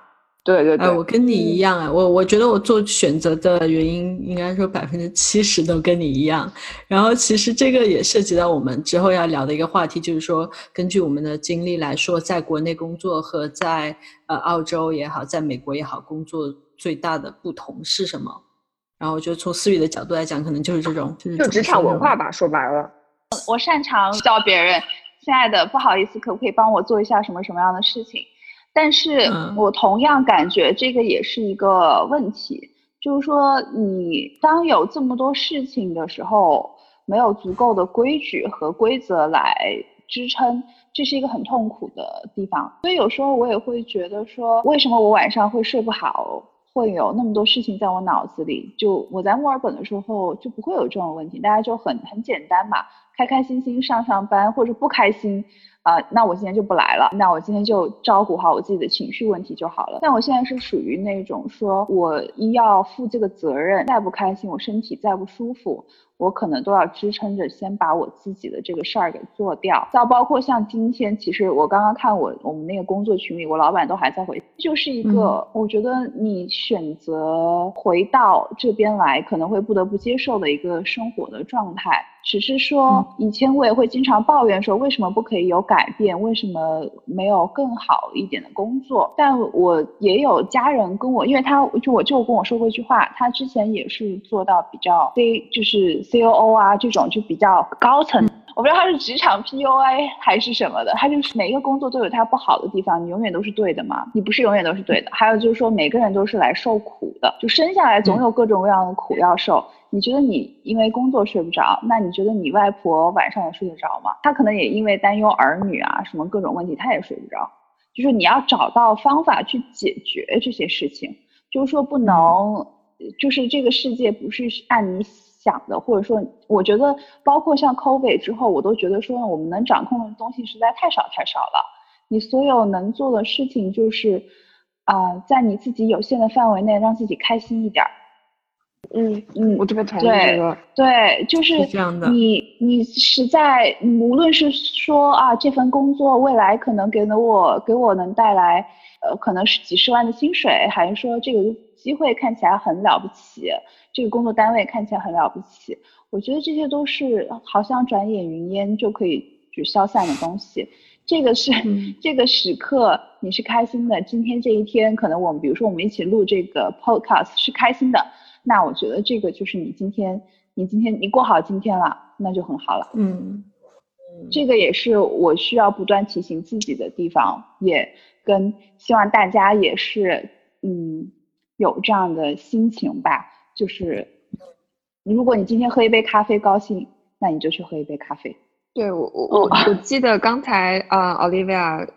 对对对，我跟你一样啊，我我觉得我做选择的原因应该说百分之七十都跟你一样。然后其实这个也涉及到我们之后要聊的一个话题，就是说根据我们的经历来说，在国内工作和在呃澳洲也好，在美国也好，工作最大的不同是什么？然后我觉得从思雨的角度来讲，可能就是这种就职场文化吧，说白了，我擅长教别人，亲爱的，不好意思，可不可以帮我做一下什么什么样的事情？但是我同样感觉这个也是一个问题，就是说你当有这么多事情的时候，没有足够的规矩和规则来支撑，这是一个很痛苦的地方。所以有时候我也会觉得说，为什么我晚上会睡不好，会有那么多事情在我脑子里？就我在墨尔本的时候就不会有这种问题，大家就很很简单嘛，开开心心上上班或者不开心。啊，那我今天就不来了。那我今天就照顾好我自己的情绪问题就好了。但我现在是属于那种说，我一要负这个责任，再不开心，我身体再不舒服。我可能都要支撑着，先把我自己的这个事儿给做掉。再包括像今天，其实我刚刚看我我们那个工作群里，我老板都还在回，就是一个我觉得你选择回到这边来，可能会不得不接受的一个生活的状态。只是说以前我也会经常抱怨说，为什么不可以有改变？为什么没有更好一点的工作？但我也有家人跟我，因为他就我舅跟我说过一句话，他之前也是做到比较非就是。C O O 啊，这种就比较高层，我不知道他是职场 P U A 还是什么的，他就是每一个工作都有他不好的地方，你永远都是对的吗？你不是永远都是对的。还有就是说，每个人都是来受苦的，就生下来总有各种各样的苦要受。你觉得你因为工作睡不着，那你觉得你外婆晚上也睡得着吗？她可能也因为担忧儿女啊什么各种问题，她也睡不着。就是你要找到方法去解决这些事情，就是说不能，就是这个世界不是按你。讲的，或者说，我觉得包括像 COVID 之后，我都觉得说我们能掌控的东西实在太少太少了。你所有能做的事情就是，啊，在你自己有限的范围内让自己开心一点儿。嗯嗯，我特别同意这个。对，就是这样的。你你实在无论是说啊，这份工作未来可能给了我给我能带来呃，可能是几十万的薪水，还是说这个机会看起来很了不起。这个工作单位看起来很了不起，我觉得这些都是好像转眼云烟就可以就消散的东西。这个是 这个时刻你是开心的，今天这一天可能我们比如说我们一起录这个 podcast 是开心的，那我觉得这个就是你今天你今天你过好今天了，那就很好了。嗯，这个也是我需要不断提醒自己的地方，也跟希望大家也是嗯有这样的心情吧。就是，如果你今天喝一杯咖啡高兴，那你就去喝一杯咖啡。对我我我我记得刚才啊，Olivia，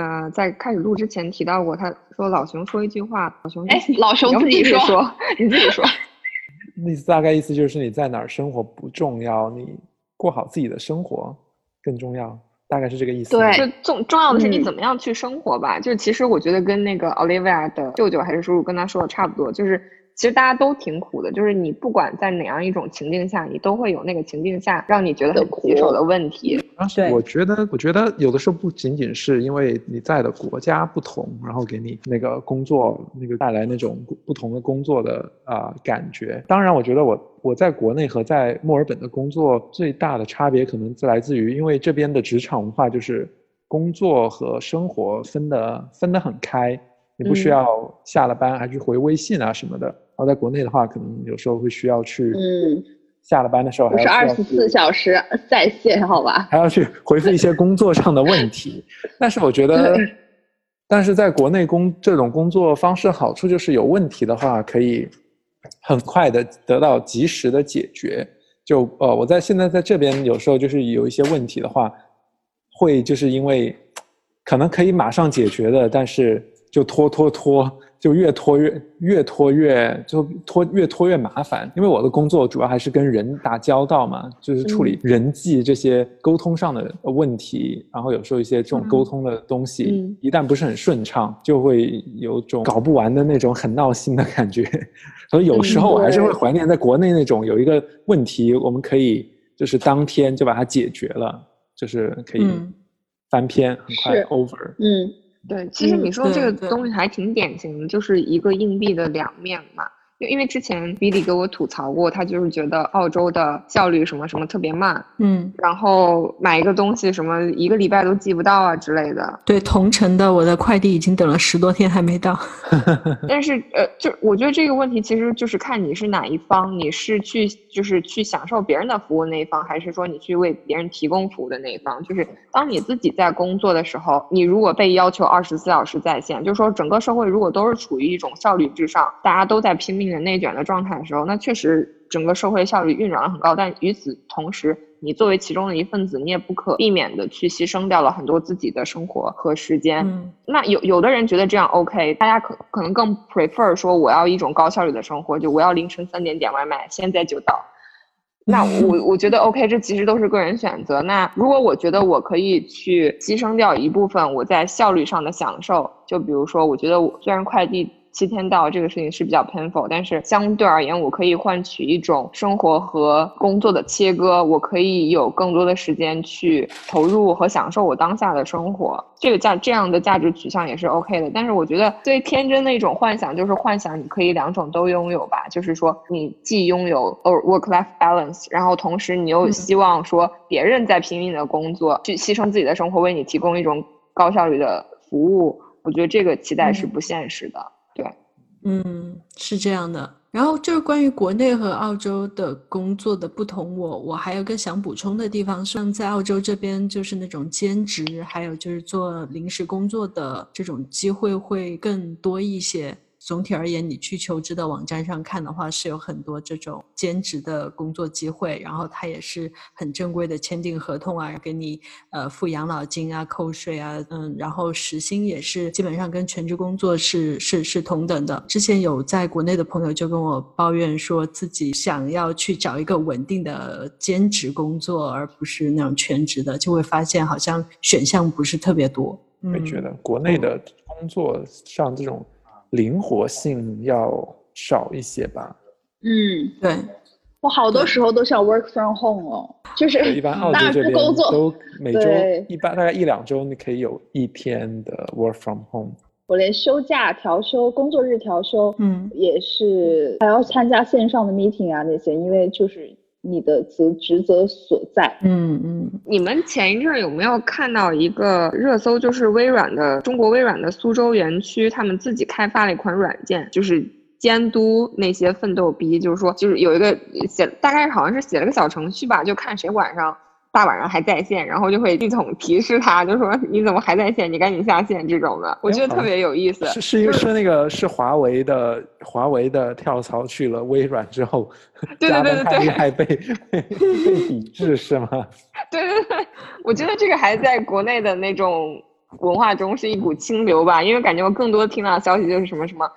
呃，在开始录之前提到过，他说老熊说一句话，老熊哎，老熊你自己说，自己说，你自己说。意思大概意思就是你在哪儿生活不重要，你过好自己的生活更重要，大概是这个意思。对就重重要的是你嗯怎么样去生活吧。就其实我觉得跟那个 Olivia 的舅舅还是叔叔跟他说的差不多，就是其实大家都挺苦的，就是你不管在哪样一种情境下，你都会有那个情境下让你觉得很棘手的问题。但是对我觉得，我觉得有的时候不仅仅是因为你在的国家不同，然后给你那个工作那个带来那种不同的工作的啊、感觉。当然，我觉得我我在国内和在墨尔本的工作最大的差别可能来自于，因为这边的职场文化就是工作和生活分得分得很开，你不需嗯要下了班还去回微信啊什么的。然后在国内的话，可能有时候会需要去，嗯，下了班的时候还是二十四小时在线，好吧？还要去回复一些工作上的问题。但是我觉得，但是在国内工这种工作方式好处就是有问题的话，可以很快的得到及时的解决。就呃，我在现在在这边有时候就是有一些问题的话，会就是因为可能可以马上解决的，但是就拖拖拖，就越拖越越拖越就拖越拖越麻烦。因为我的工作主要还是跟人打交道嘛，就是处理人际这些沟通上的问题，然后有时候一些这种沟通的东西，嗯一旦不是很顺畅，就会有种搞不完的那种很闹心的感觉。所以有时候我还是会怀念在国内那种有一个问题，我们可以就是当天就把它解决了，就是可以嗯翻篇，很快 over。嗯，对，其实嗯你说这个东西还挺典型的，就是一个硬币的两面嘛。因为因为之前 Billy 给我吐槽过，他就是觉得澳洲的效率什么什么特别慢，嗯，然后买一个东西什么一个礼拜都寄不到啊之类的。对，同城的我的快递已经等了十多天还没到。但是呃，就我觉得这个问题其实就是看你是哪一方，你是去就是去享受别人的服务那一方，还是说你去为别人提供服务的那一方？就是当你自己在工作的时候，你如果被要求二十四小时在线，就是说整个社会如果都是处于一种效率至上，大家都在拼命的内卷的状态的时候，那确实整个社会效率运转的很高。但与此同时，你作为其中的一份子，你也不可避免的去牺牲掉了很多自己的生活和时间。嗯那有有的人觉得这样 OK，大家可可能更 prefer 说我要一种高效率的生活，就我要凌晨三点点外卖，现在就到。那我我觉得 OK，这其实都是个人选择。那如果我觉得我可以去牺牲掉一部分我在效率上的享受，就比如说，我觉得我虽然快递七天到这个事情是比较 painful，但是相对而言，我可以换取一种生活和工作的切割，我可以有更多的时间去投入和享受我当下的生活。这个价这样的价值取向也是 OK 的。但是我觉得最天真的一种幻想就是幻想你可以两种都拥有吧，就是说你既拥有 work life balance，然后同时你又嗯希望说别人在拼命的工作，去牺牲自己的生活，为你提供一种高效率的服务。我觉得这个期待是嗯不现实的。对。嗯，是这样的。然后就是关于国内和澳洲的工作的不同，我我还有个想补充的地方，像在澳洲这边，就是那种兼职，还有就是做临时工作的这种机会会更多一些。总体而言，你去求职的网站上看的话，是有很多这种兼职的工作机会，然后它也是很正规的签订合同啊，给你呃付养老金啊、扣税啊，嗯，然后时薪也是基本上跟全职工作是是是同等的。之前有在国内的朋友就跟我抱怨说，自己想要去找一个稳定的兼职工作，而不是那种全职的，就会发现好像选项不是特别多。嗯，会觉得国内的工作上这种灵活性要少一些吧。嗯，对，我好多时候都想 work from home 哦，就是，一般 澳洲这边不工作都每周一般大概一两周，你可以有一天的 work from home。我连休假调休、工作日调休，嗯。也是还要参加线上的 meeting 啊那些，因为就是你的职职责所在。嗯嗯，你们前一阵儿有没有看到一个热搜？就是微软的中国微软的苏州园区，他们自己开发了一款软件，就是监督那些奋斗逼，就是说，就是有一个写，大概好像是写了个小程序吧，就看谁晚上大晚上还在线，然后就会系统提示他，就说你怎么还在线，你赶紧下线这种的，我觉得特别有意思。是是因为是那个是华为的华为的跳槽去了微软之后，对对对对对厉害被 被被抵制是吗？对对对，我觉得这个还在国内的那种文化中是一股清流吧，因为感觉我更多听到的消息就是什么什么，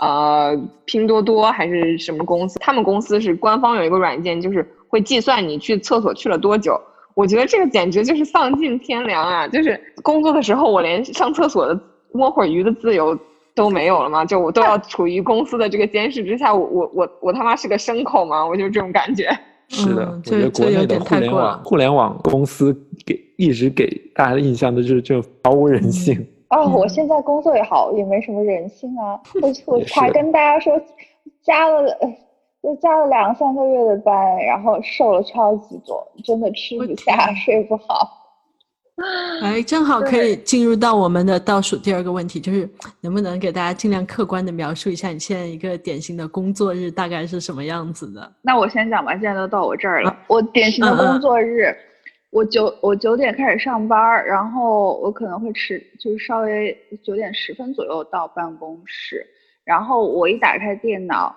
呃，拼多多还是什么公司，他们公司是官方有一个软件，就是会计算你去厕所去了多久。我觉得这个简直就是丧尽天良啊！就是工作的时候，我连上厕所的摸会儿鱼的自由都没有了吗？就我都要处于公司的这个监视之下，我我我我他妈是个牲口吗？我就这种感觉。是的，嗯我觉得国内的互联网了互联网公司给一直给大家的印象都就是就毫无人性。哦，我嗯现在工作也好，也没什么人性啊。我我也是才跟大家说，加了呃就加了两三个月的班，然后瘦了超级多，真的吃不下，睡不好。哎，正好可以进入到我们的倒数第二个问题，就是能不能给大家尽量客观的描述一下你现在一个典型的工作日大概是什么样子的？那我先讲吧，现在都到我这儿了，我典型的工作日，我九我九点开始上班，然后我可能会迟，就是稍微九点十分左右到办公室，然后我一打开电脑，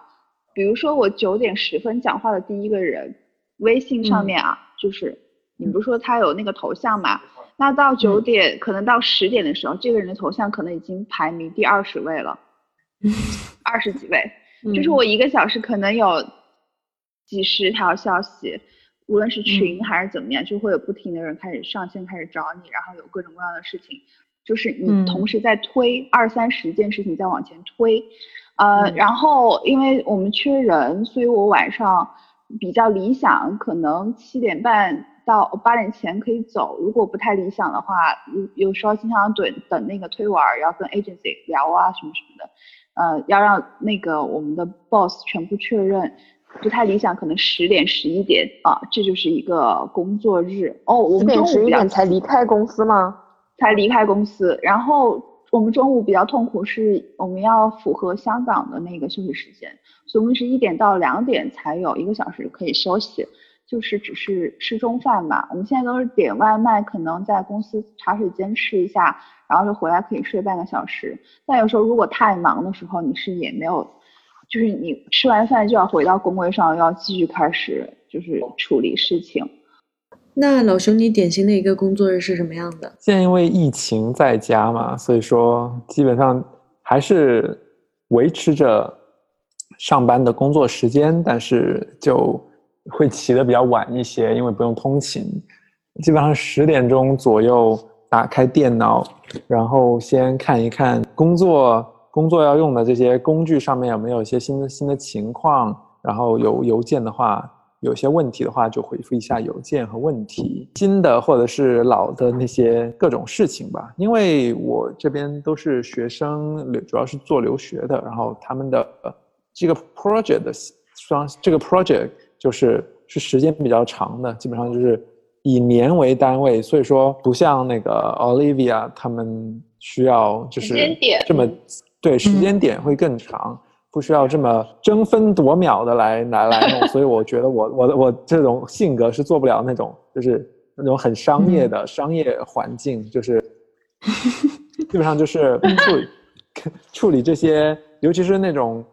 比如说我九点十分讲话的第一个人，微信上嗯。面啊，就是你不是说他有那个头像嘛？那到九点，可能到十点的时候，这个人的头像可能已经排名第二十位了，二十几位。就是嗯。我一个小时可能有几十条消息，无论是群嗯还是怎么样，就会有不停的人开始上线，开始找你，然后有各种各样的事情，就是你嗯。同时在推二三十件事情在往前推，呃，嗯然后因为我们缺人，所以我晚上比较理想，可能七点半到八点前可以走。如果不太理想的话，有有时候经常等等那个推完儿，要跟 agency 聊啊什么什么的。呃，要让那个我们的 boss 全部确认，不太理想，可能十点十一点啊，这就是一个工作日哦。我们中午十一点才离开公司吗？才离开公司，然后我们中午比较痛苦，是我们要符合香港的那个休息时间，所以我们是一点到两点才有一个小时可以休息，就是只是吃中饭嘛。我们现在都是点外卖，可能在公司茶水间吃一下，然后就回来可以睡半个小时。但有时候如果太忙的时候，你是也没有，就是你吃完饭就要回到工位上，要继续开始就是处理事情。那老熊，你典型的一个工作日是什么样的？现在因为疫情在家嘛，所以说基本上还是维持着上班的工作时间，但是就会起得比较晚一些，因为不用通勤。基本上十点钟左右打开电脑，然后先看一看工作工作要用的这些工具上面有没有一些新的新的情况，然后有邮件的话。有些问题的话，就回复一下邮件和问题，新的或者是老的那些各种事情吧。因为我这边都是学生，主要是做留学的，然后他们的这个 project 的双这个 project 就是是时间比较长的，基本上就是以年为单位，所以说不像那个 Olivia 他们需要就是时间点这么对时间点会更长。不需要这么争分夺秒的来来来弄，所以我觉得我我我这种性格是做不了那种就是那种很商业的、商业环境，就是基本上就是处理 处理这些，尤其是那种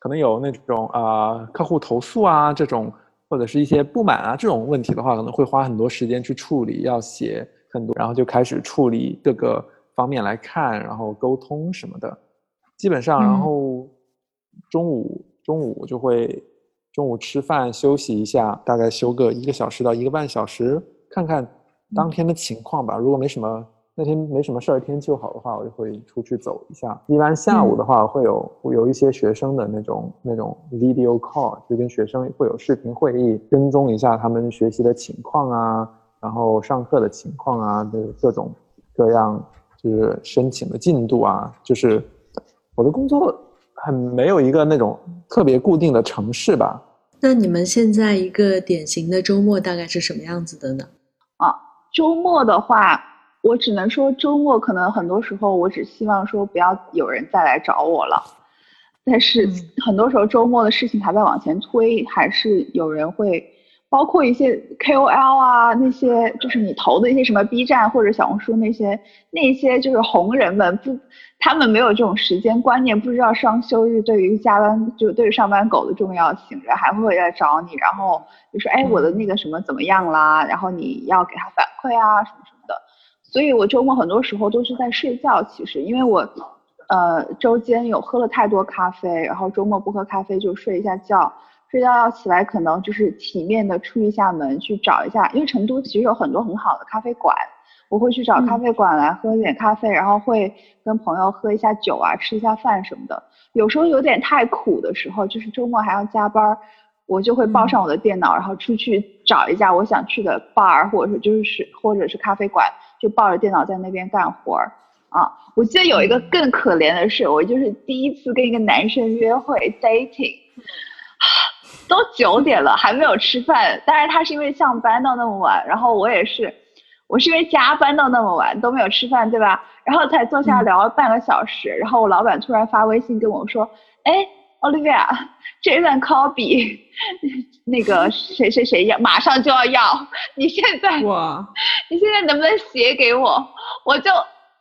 可能有那种啊、呃、客户投诉啊这种，或者是一些不满啊这种问题的话，可能会花很多时间去处理，要写很多，然后就开始处理各个方面来看，然后沟通什么的，基本上然后。中午中午就会中午吃饭休息一下，大概休个一个小时到一个半小时，看看当天的情况吧。如果没什么那天没什么事儿，天气又好的话，我就会出去走一下。一般下午的话，会有会有一些学生的那种那种 video call，就跟学生会有视频会议，跟踪一下他们学习的情况啊，然后上课的情况啊，的各种各样就是申请的进度啊，就是我的工作。很没有一个那种特别固定的城市吧？那你们现在一个典型的周末大概是什么样子的呢？啊，周末的话，我只能说周末可能很多时候我只希望说不要有人再来找我了，但是很多时候周末的事情还在往前推，还是有人会，包括一些 KOL 啊，那些就是你投的一些什么 B 站或者小红书那些那些就是红人们不。他们没有这种时间观念，不知道双休日对于加班就对于上班狗的重要性，然后还会来找你，然后就说哎我的那个什么怎么样啦，然后你要给他反馈啊什么什么的，所以我周末很多时候都是在睡觉。其实，因为我，呃，周间有喝了太多咖啡，然后周末不喝咖啡就睡一下觉，睡觉要起来可能就是体面的出一下门去找一下，因为成都其实有很多很好的咖啡馆，我会去找咖啡馆来喝一点咖啡，然后会跟朋友喝一下酒啊，吃一下饭什么的。有时候有点太苦的时候，就是周末还要加班。我就会抱上我的电脑，然后出去找一下我想去的 bar，或者说就是或者是咖啡馆，就抱着电脑在那边干活儿。啊，我记得有一个更可怜的是，我就是第一次跟一个男生约会 dating，都九点了还没有吃饭，但是他是因为上班到那么晚，然后我也是，我是因为加班到那么晚都没有吃饭，对吧？然后才坐下聊了半个小时，然后我老板突然发微信跟我说，哎。Olivia，这份 copy，那个谁谁谁要马上就要要，你现在哇，你现在能不能写给我？我就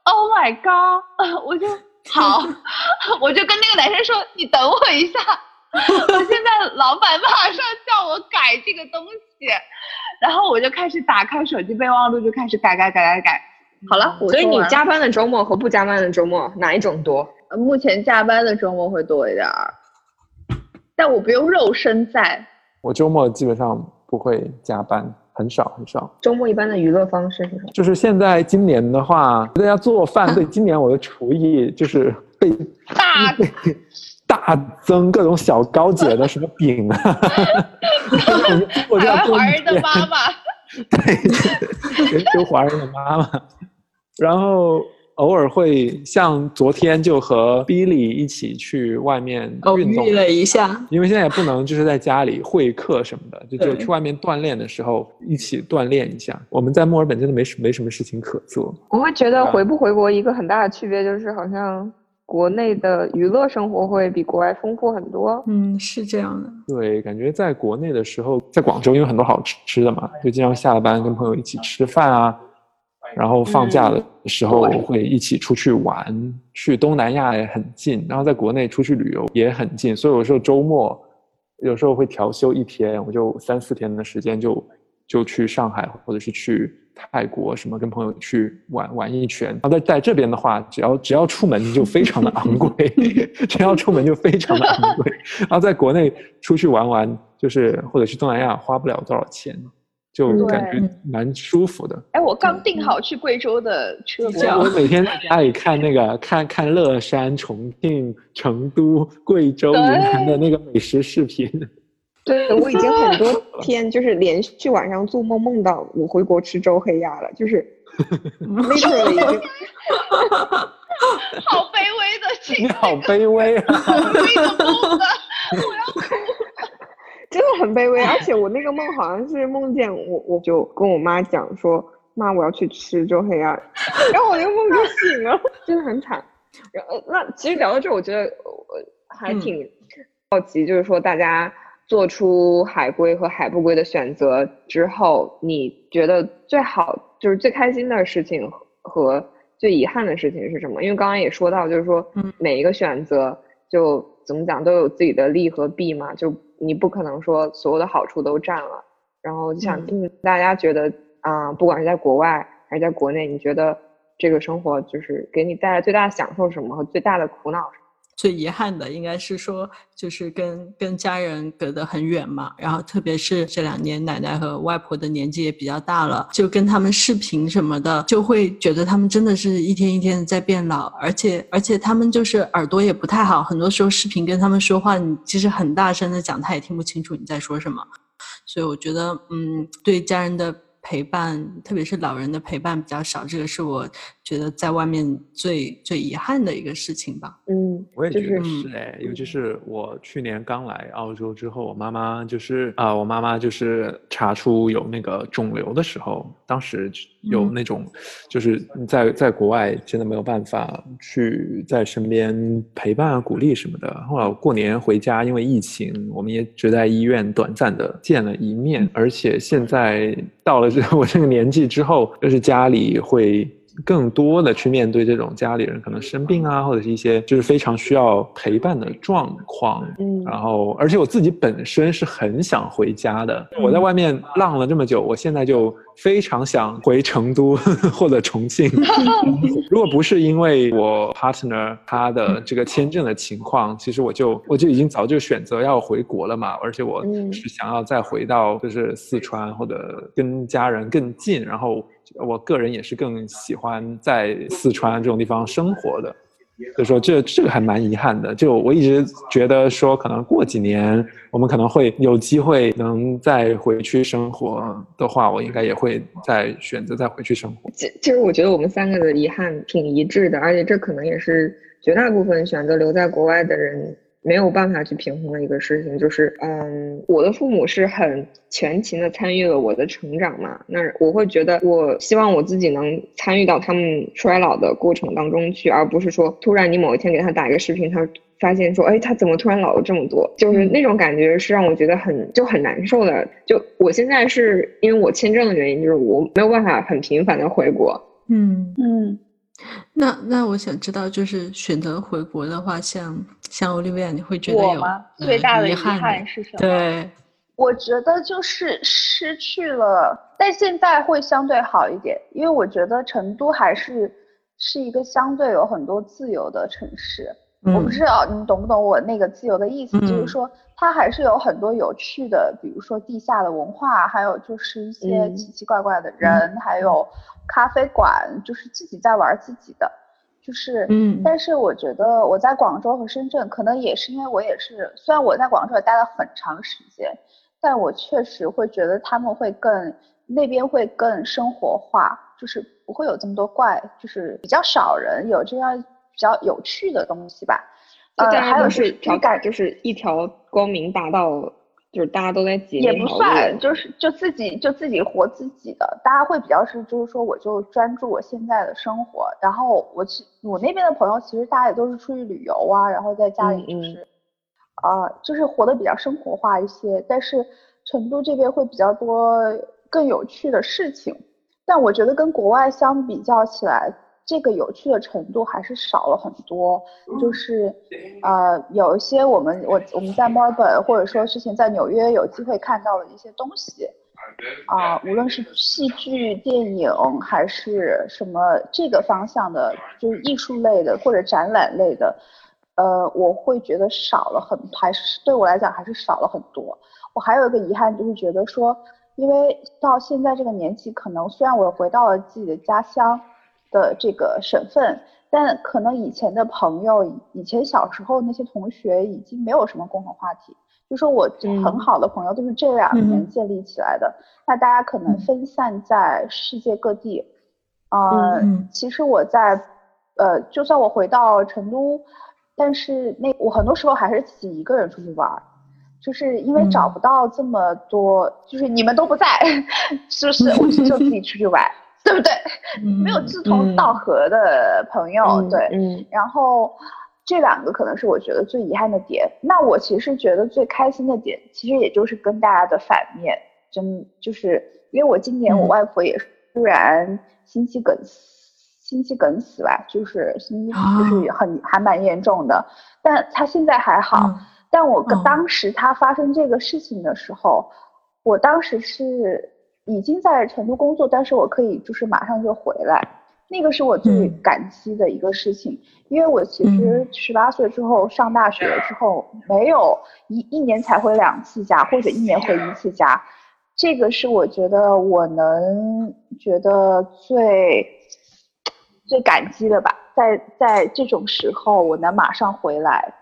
Oh my God，我就好，我就跟那个男生说，你等我一下，我现在老板马上叫我改这个东西，然后我就开始打开手机备忘录，就开始改改改改改。好了，所以你加班的周末和不加班的周末哪一种多？目前加班的周末会多一点儿。但我不用肉身在。我周末基本上不会加班，很少很少。周末一般的娱乐方式是什么？就是现在今年的话，大家做饭，对，今年我的厨艺就是被大大增各种小高姐的什么饼啊，华人的妈妈，对，就华人的妈妈，然后。偶尔会像昨天就和 Billy 一起去外面运动了一下，因为现在也不能就是在家里会客什么的，就就去外面锻炼的时候一起锻炼一下。我们在墨尔本真的没什没什么事情可做。我会觉得回不回国一个很大的区别就是好像国内的娱乐生活会比国外丰富很多。嗯，是这样的。对，感觉在国内的时候，在广州因为很多好吃的嘛，就经常下了班跟朋友一起吃饭啊。然后放假的时候会一起出去玩，去东南亚也很近，然后在国内出去旅游也很近，所以有时候周末有时候会调休一天，我就三四天的时间就就去上海或者是去泰国什么，跟朋友去玩玩一圈。然后在在这边的话，只要只要出门就非常的昂贵，只要出门就非常的 昂贵。然后在国内出去玩玩，就是或者去东南亚花不了多少钱。就感觉蛮舒服的。哎，我刚订好去贵州的车票。我每天在家里看那个，看看乐山、重庆、成都、贵州、云南的那个美食视频。对，我已经很多 天就是连续晚上做梦梦到我回国吃周黑鸭了，就是 literally 已经。好卑微的情。你好卑微啊！卑微的梦啊！我要哭。真的很卑微，而且我那个梦好像是梦见我，我就跟我妈讲说，妈我要去吃周黑鸭，然后我那个梦就醒了，真的很惨。然后那其实聊到这，我觉得我还挺好奇，就是说大家做出海归和海不归的选择之后，你觉得最好就是最开心的事情和最遗憾的事情是什么？因为刚刚也说到，就是说每一个选择就怎么讲都有自己的利和弊嘛，就。你不可能说所有的好处都占了，然后就想听大家觉得啊，不管是在国外还是在国内，你觉得这个生活就是给你带来最大的享受什么和最大的苦恼什么？最遗憾的应该是说，就是跟跟家人隔得很远嘛，然后特别是这两年奶奶和外婆的年纪也比较大了，就跟他们视频什么的，就会觉得他们真的是一天一天的在变老，而且而且他们就是耳朵也不太好，很多时候视频跟他们说话，你其实很大声的讲，他也听不清楚你在说什么，所以我觉得，嗯，对家人的。陪伴，特别是老人的陪伴比较少，这个是我觉得在外面最最遗憾的一个事情吧。嗯，我也觉得是哎，尤其是我去年刚来澳洲之后，我妈妈就是啊，我妈妈就是查出有那个肿瘤的时候，当时有那种就是在在国外真的没有办法去在身边陪伴啊、鼓励什么的。后来过年回家，因为疫情，我们也只在医院短暂的见了一面，而且现在到了这。我这个年纪之后，就是家里会更多的去面对这种家里人可能生病啊，或者是一些就是非常需要陪伴的状况。嗯然后，而且我自己本身是很想回家的。我在外面浪了这么久，我现在就非常想回成都 或者重庆。如果不是因为我 partner 他的这个签证的情况，其实我就我就已经早就选择要回国了嘛。而且我嗯是想要再回到就是四川或者跟家人更近，然后我个人也是更喜欢在四川这种地方生活的。所以说这这个还蛮遗憾的。就我一直觉得说，可能过几年我们可能会有机会能再回去生活的话，我应该也会再选择再回去生活。其其实我觉得我们三个的遗憾挺一致的，而且这可能也是绝大部分选择留在国外的人没有办法去平衡的一个事情，就是嗯，我的父母是很全情的参与了我的成长嘛，那我会觉得我希望我自己能参与到他们衰老的过程当中去，而不是说突然你某一天给他打一个视频，他发现说，哎，他怎么突然老了这么多？就是那种感觉是让我觉得很就很难受的。就我现在是因为我签证的原因，就是我没有办法很频繁的回国。嗯，嗯，那那我想知道，就是选择回国的话，像像 Olivia，你会觉得有我吗？呃最大的遗遗憾憾是什么？对，我觉得就是失去了，但现在会相对好一点，因为我觉得成都还是是一个相对有很多自由的城市。我不嗯知道你懂不懂我那个自由的意思，就是嗯说它还是有很多有趣的，比如说地下的文化，还有就是一些嗯奇奇怪怪的人，还有咖啡馆，就是自己在玩自己的，就是嗯但是我觉得我在广州和深圳，可能也是因为我也是，虽然我在广州也待了很长时间，但我确实会觉得他们会更那边会更生活化，就是不会有这么多怪，就是比较少人有这样比较有趣的东西吧。呃，还有是是条就是一条光明大道，就是大家都在挤也不算，就是就自己就自己活自己的，大家会比较是就是说我就专注我现在的生活，然后我其我那边的朋友其实大家也都是出去旅游啊，然后在家里就嗯嗯。是，啊、就是活得比较生活化一些，但是成都这边会比较多更有趣的事情，但我觉得跟国外相比较起来，这个有趣的程度还是少了很多。就是，呃，有一些我们我我们在墨尔本或者说之前在纽约有机会看到的一些东西，啊、无论是戏剧、电影还是什么这个方向的，就是艺术类的或者展览类的，呃，我会觉得少了很，还是对我来讲还是少了很多。我还有一个遗憾，就是觉得说，因为到现在这个年纪，可能虽然我回到了自己的家乡的这个省份，但可能以前的朋友，以前小时候那些同学已经没有什么共同话题。就说我很嗯好的朋友都是这两年嗯建立起来的，那大家可能嗯分散在世界各地。呃，嗯其实我在，呃，就算我回到成都，但是那我很多时候还是自己一个人出去玩儿，就是因为找嗯不到这么多，就是你们都不在，是不是？我就就自己出去玩，对不对？没有嗯志同道合的朋友，嗯对，嗯然后这两个可能是我觉得最遗憾的点。那我其实觉得最开心的点，其实也就是跟大家的反面，真就是因为我今年我嗯外婆也是突然心肌梗死，心肌梗死吧，就是心肌就是很还蛮严重的，但她现在还好。嗯但我跟哦当时她发生这个事情的时候，我当时是已经在成都工作，但是我可以就是马上就回来。那个是我最嗯感激的一个事情，因为我其实嗯十八岁之后上大学之后，没有一一年才回两次家，或者一年回一次家，这个是我觉得我能觉得最最感激的吧。在在这种时候，我能马上回来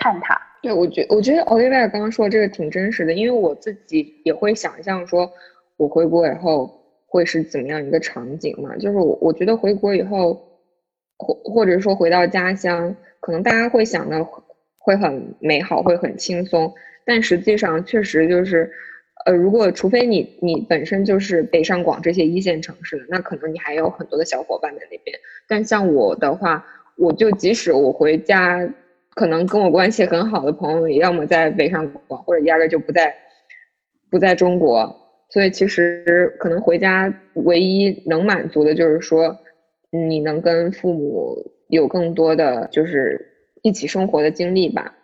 看他。对，我觉我觉得 Olivia 刚刚说的这个挺真实的，因为我自己也会想象说，我回国以后会是怎么样一个场景嘛？就是我我觉得回国以后，或或者说回到家乡，可能大家会想的会很美好，会很轻松，但实际上确实就是，呃，如果除非你你本身就是北上广这些一线城市的，那可能你还有很多的小伙伴在那边。但像我的话，我就即使我回家。可能跟我关系很好的朋友，也要么在北上广，或者压根就不在，不在中国。所以其实可能回家唯一能满足的就是说，你能跟父母有更多的就是一起生活的经历吧。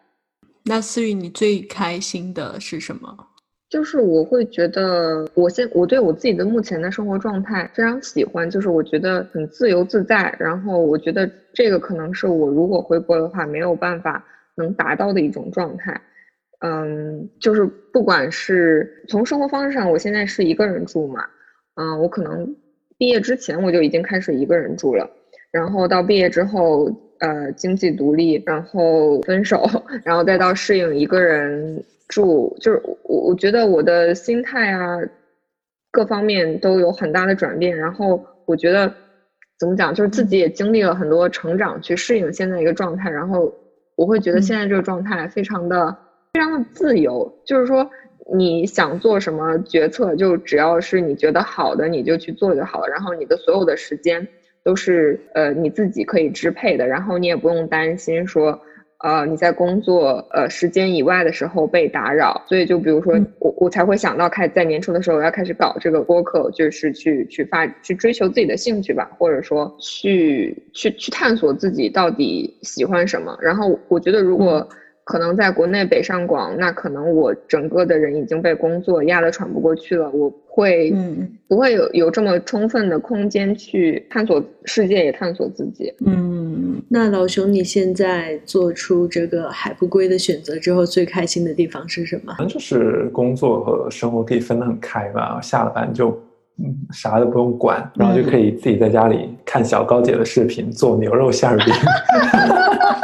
那思雨，你最开心的是什么？就是我会觉得，我现我对我自己的目前的生活状态非常喜欢，就是我觉得很自由自在。然后我觉得这个可能是我如果回国的话没有办法能达到的一种状态。嗯，就是不管是从生活方式上，我现在是一个人住嘛，嗯，我可能毕业之前我就已经开始一个人住了，然后到毕业之后，呃，经济独立，然后分手，然后再到适应一个人住，就是我我觉得我的心态啊，各方面都有很大的转变，然后我觉得怎么讲，就是自己也经历了很多成长，去适应现在一个状态，然后我会觉得现在这个状态非常的。非常的自由，就是说你想做什么决策，就只要是你觉得好的，你就去做就好了。然后你的所有的时间都是呃你自己可以支配的，然后你也不用担心说，呃你在工作呃时间以外的时候被打扰。所以就比如说我我才会想到开在年初的时候要开始搞这个播客，就是去去发去追求自己的兴趣吧，或者说去去去探索自己到底喜欢什么。然后我觉得如果。可能在国内北上广，那可能我整个的人已经被工作压得喘不过去了，我会嗯不会有有这么充分的空间去探索世界，也探索自己。嗯，那老熊，你现在做出这个海不归的选择之后，最开心的地方是什么？可能就是工作和生活可以分得很开吧，下了班就嗯啥都不用管，然后就可以自己在家里看小高姐的视频，做牛肉馅饼。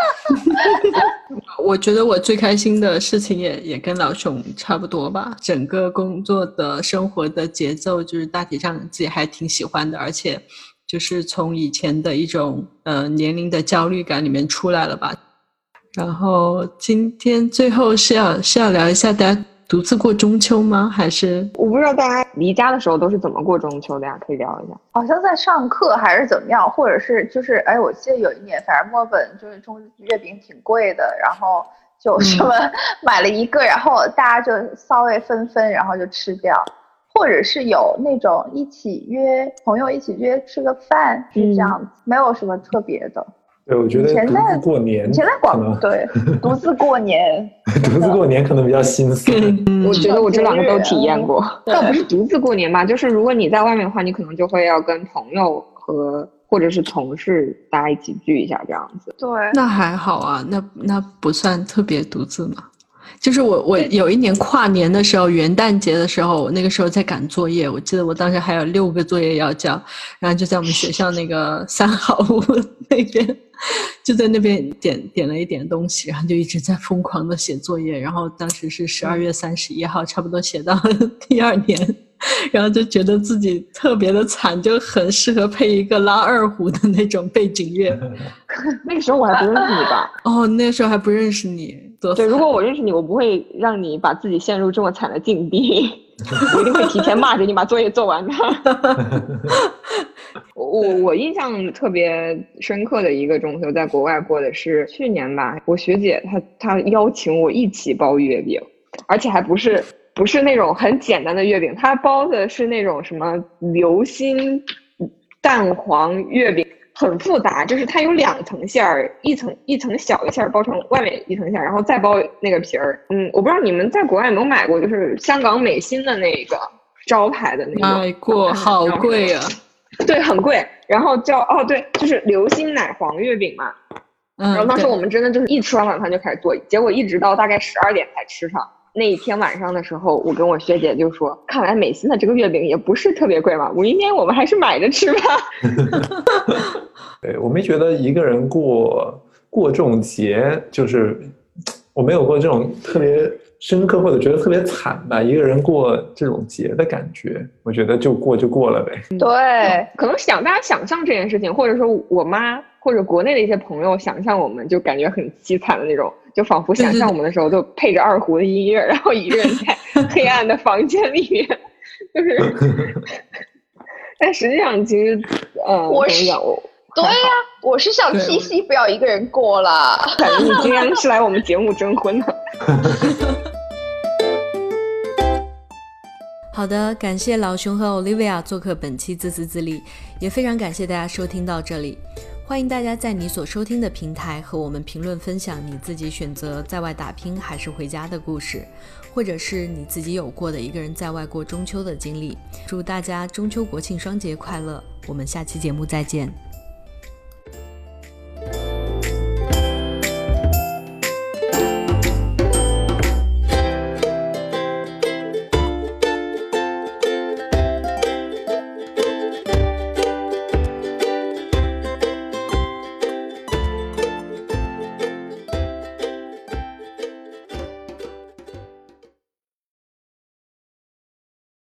我觉得我最开心的事情也也跟老熊差不多吧。整个工作的生活的节奏，就是大体上自己还挺喜欢的，而且就是从以前的一种呃年龄的焦虑感里面出来了吧。然后今天最后是要是要聊一下大家。独自过中秋吗？还是我不知道大家离家的时候都是怎么过中秋的呀？可以聊一下。好像在上课还是怎么样，或者是就是哎，我记得有一年，反正墨尔本就是中月饼挺贵的，然后就什么买了一个，然后大家就稍微分分，然后就吃掉，或者是有那种一起约朋友一起约吃个饭，是这样子，没有什么特别的。对，我觉得独自过年，以前在广对独自过年，独自过年可能比较心酸。我觉得我这两个都体验过，倒不是独自过年吧，就是如果你在外面的话，你可能就会要跟朋友和或者是同事大家一起聚一下这样子。对，那还好啊，那那不算特别独自嘛。就是我我有一年跨年的时候，元旦节的时候，我那个时候在赶作业，我记得我当时还有六个作业要交，然后就在我们学校那个三号屋 那边。就在那边点点了一点东西，然后就一直在疯狂的写作业。然后当时是十二月三十一号，差不多写到第二年，然后就觉得自己特别的惨，就很适合配一个拉二胡的那种背景乐。那个时候我还不认识你吧？哦，那个时候还不认识你。对，如果我认识你，我不会让你把自己陷入这么惨的境地。我一定会提前骂着你把作业做完的。我我我印象特别深刻的一个中秋，在国外过的是去年吧。我学姐她她邀请我一起包月饼，而且还不是 不是那种很简单的月饼，她包的是那种什么流心蛋黄月饼。很复杂，就是它有两层馅儿，一层一层小的馅儿包成外面一层馅儿，然后再包那个皮儿。嗯，我不知道你们在国外有没有买过，就是香港美心的那个招牌的那个。买过，好贵啊！对，很贵。然后叫哦，对，就是流心奶黄月饼嘛。嗯。然后当时我们真的就是一吃完晚饭就开始做，结果一直到大概十二点才吃上。那一天晚上的时候，我跟我学姐就说：“看来美心的这个月饼也不是特别贵嘛，明天我们还是买着吃吧。”对，我没觉得一个人过过这种节，就是我没有过这种特别深刻或者觉得特别惨吧。一个人过这种节的感觉，我觉得就过就过了呗。对，可能想大家想象这件事情，或者说我妈或者国内的一些朋友想象，我们就感觉很凄惨的那种。就仿佛想象我们的时候，就配着二胡的音乐，然后一个人在 黑暗的房间里面，就是。但实际上，其实，呃，我是对呀，我是想七夕不要一个人过了。感觉你今天 是来我们节目征婚的。好的，感谢老熊和 Olivia 做客本期自私自利，也非常感谢大家收听到这里。欢迎大家在你所收听的平台和我们评论分享你自己选择在外打拼还是回家的故事，或者是你自己有过的一个人在外过中秋的经历。祝大家中秋国庆双节快乐！我们下期节目再见。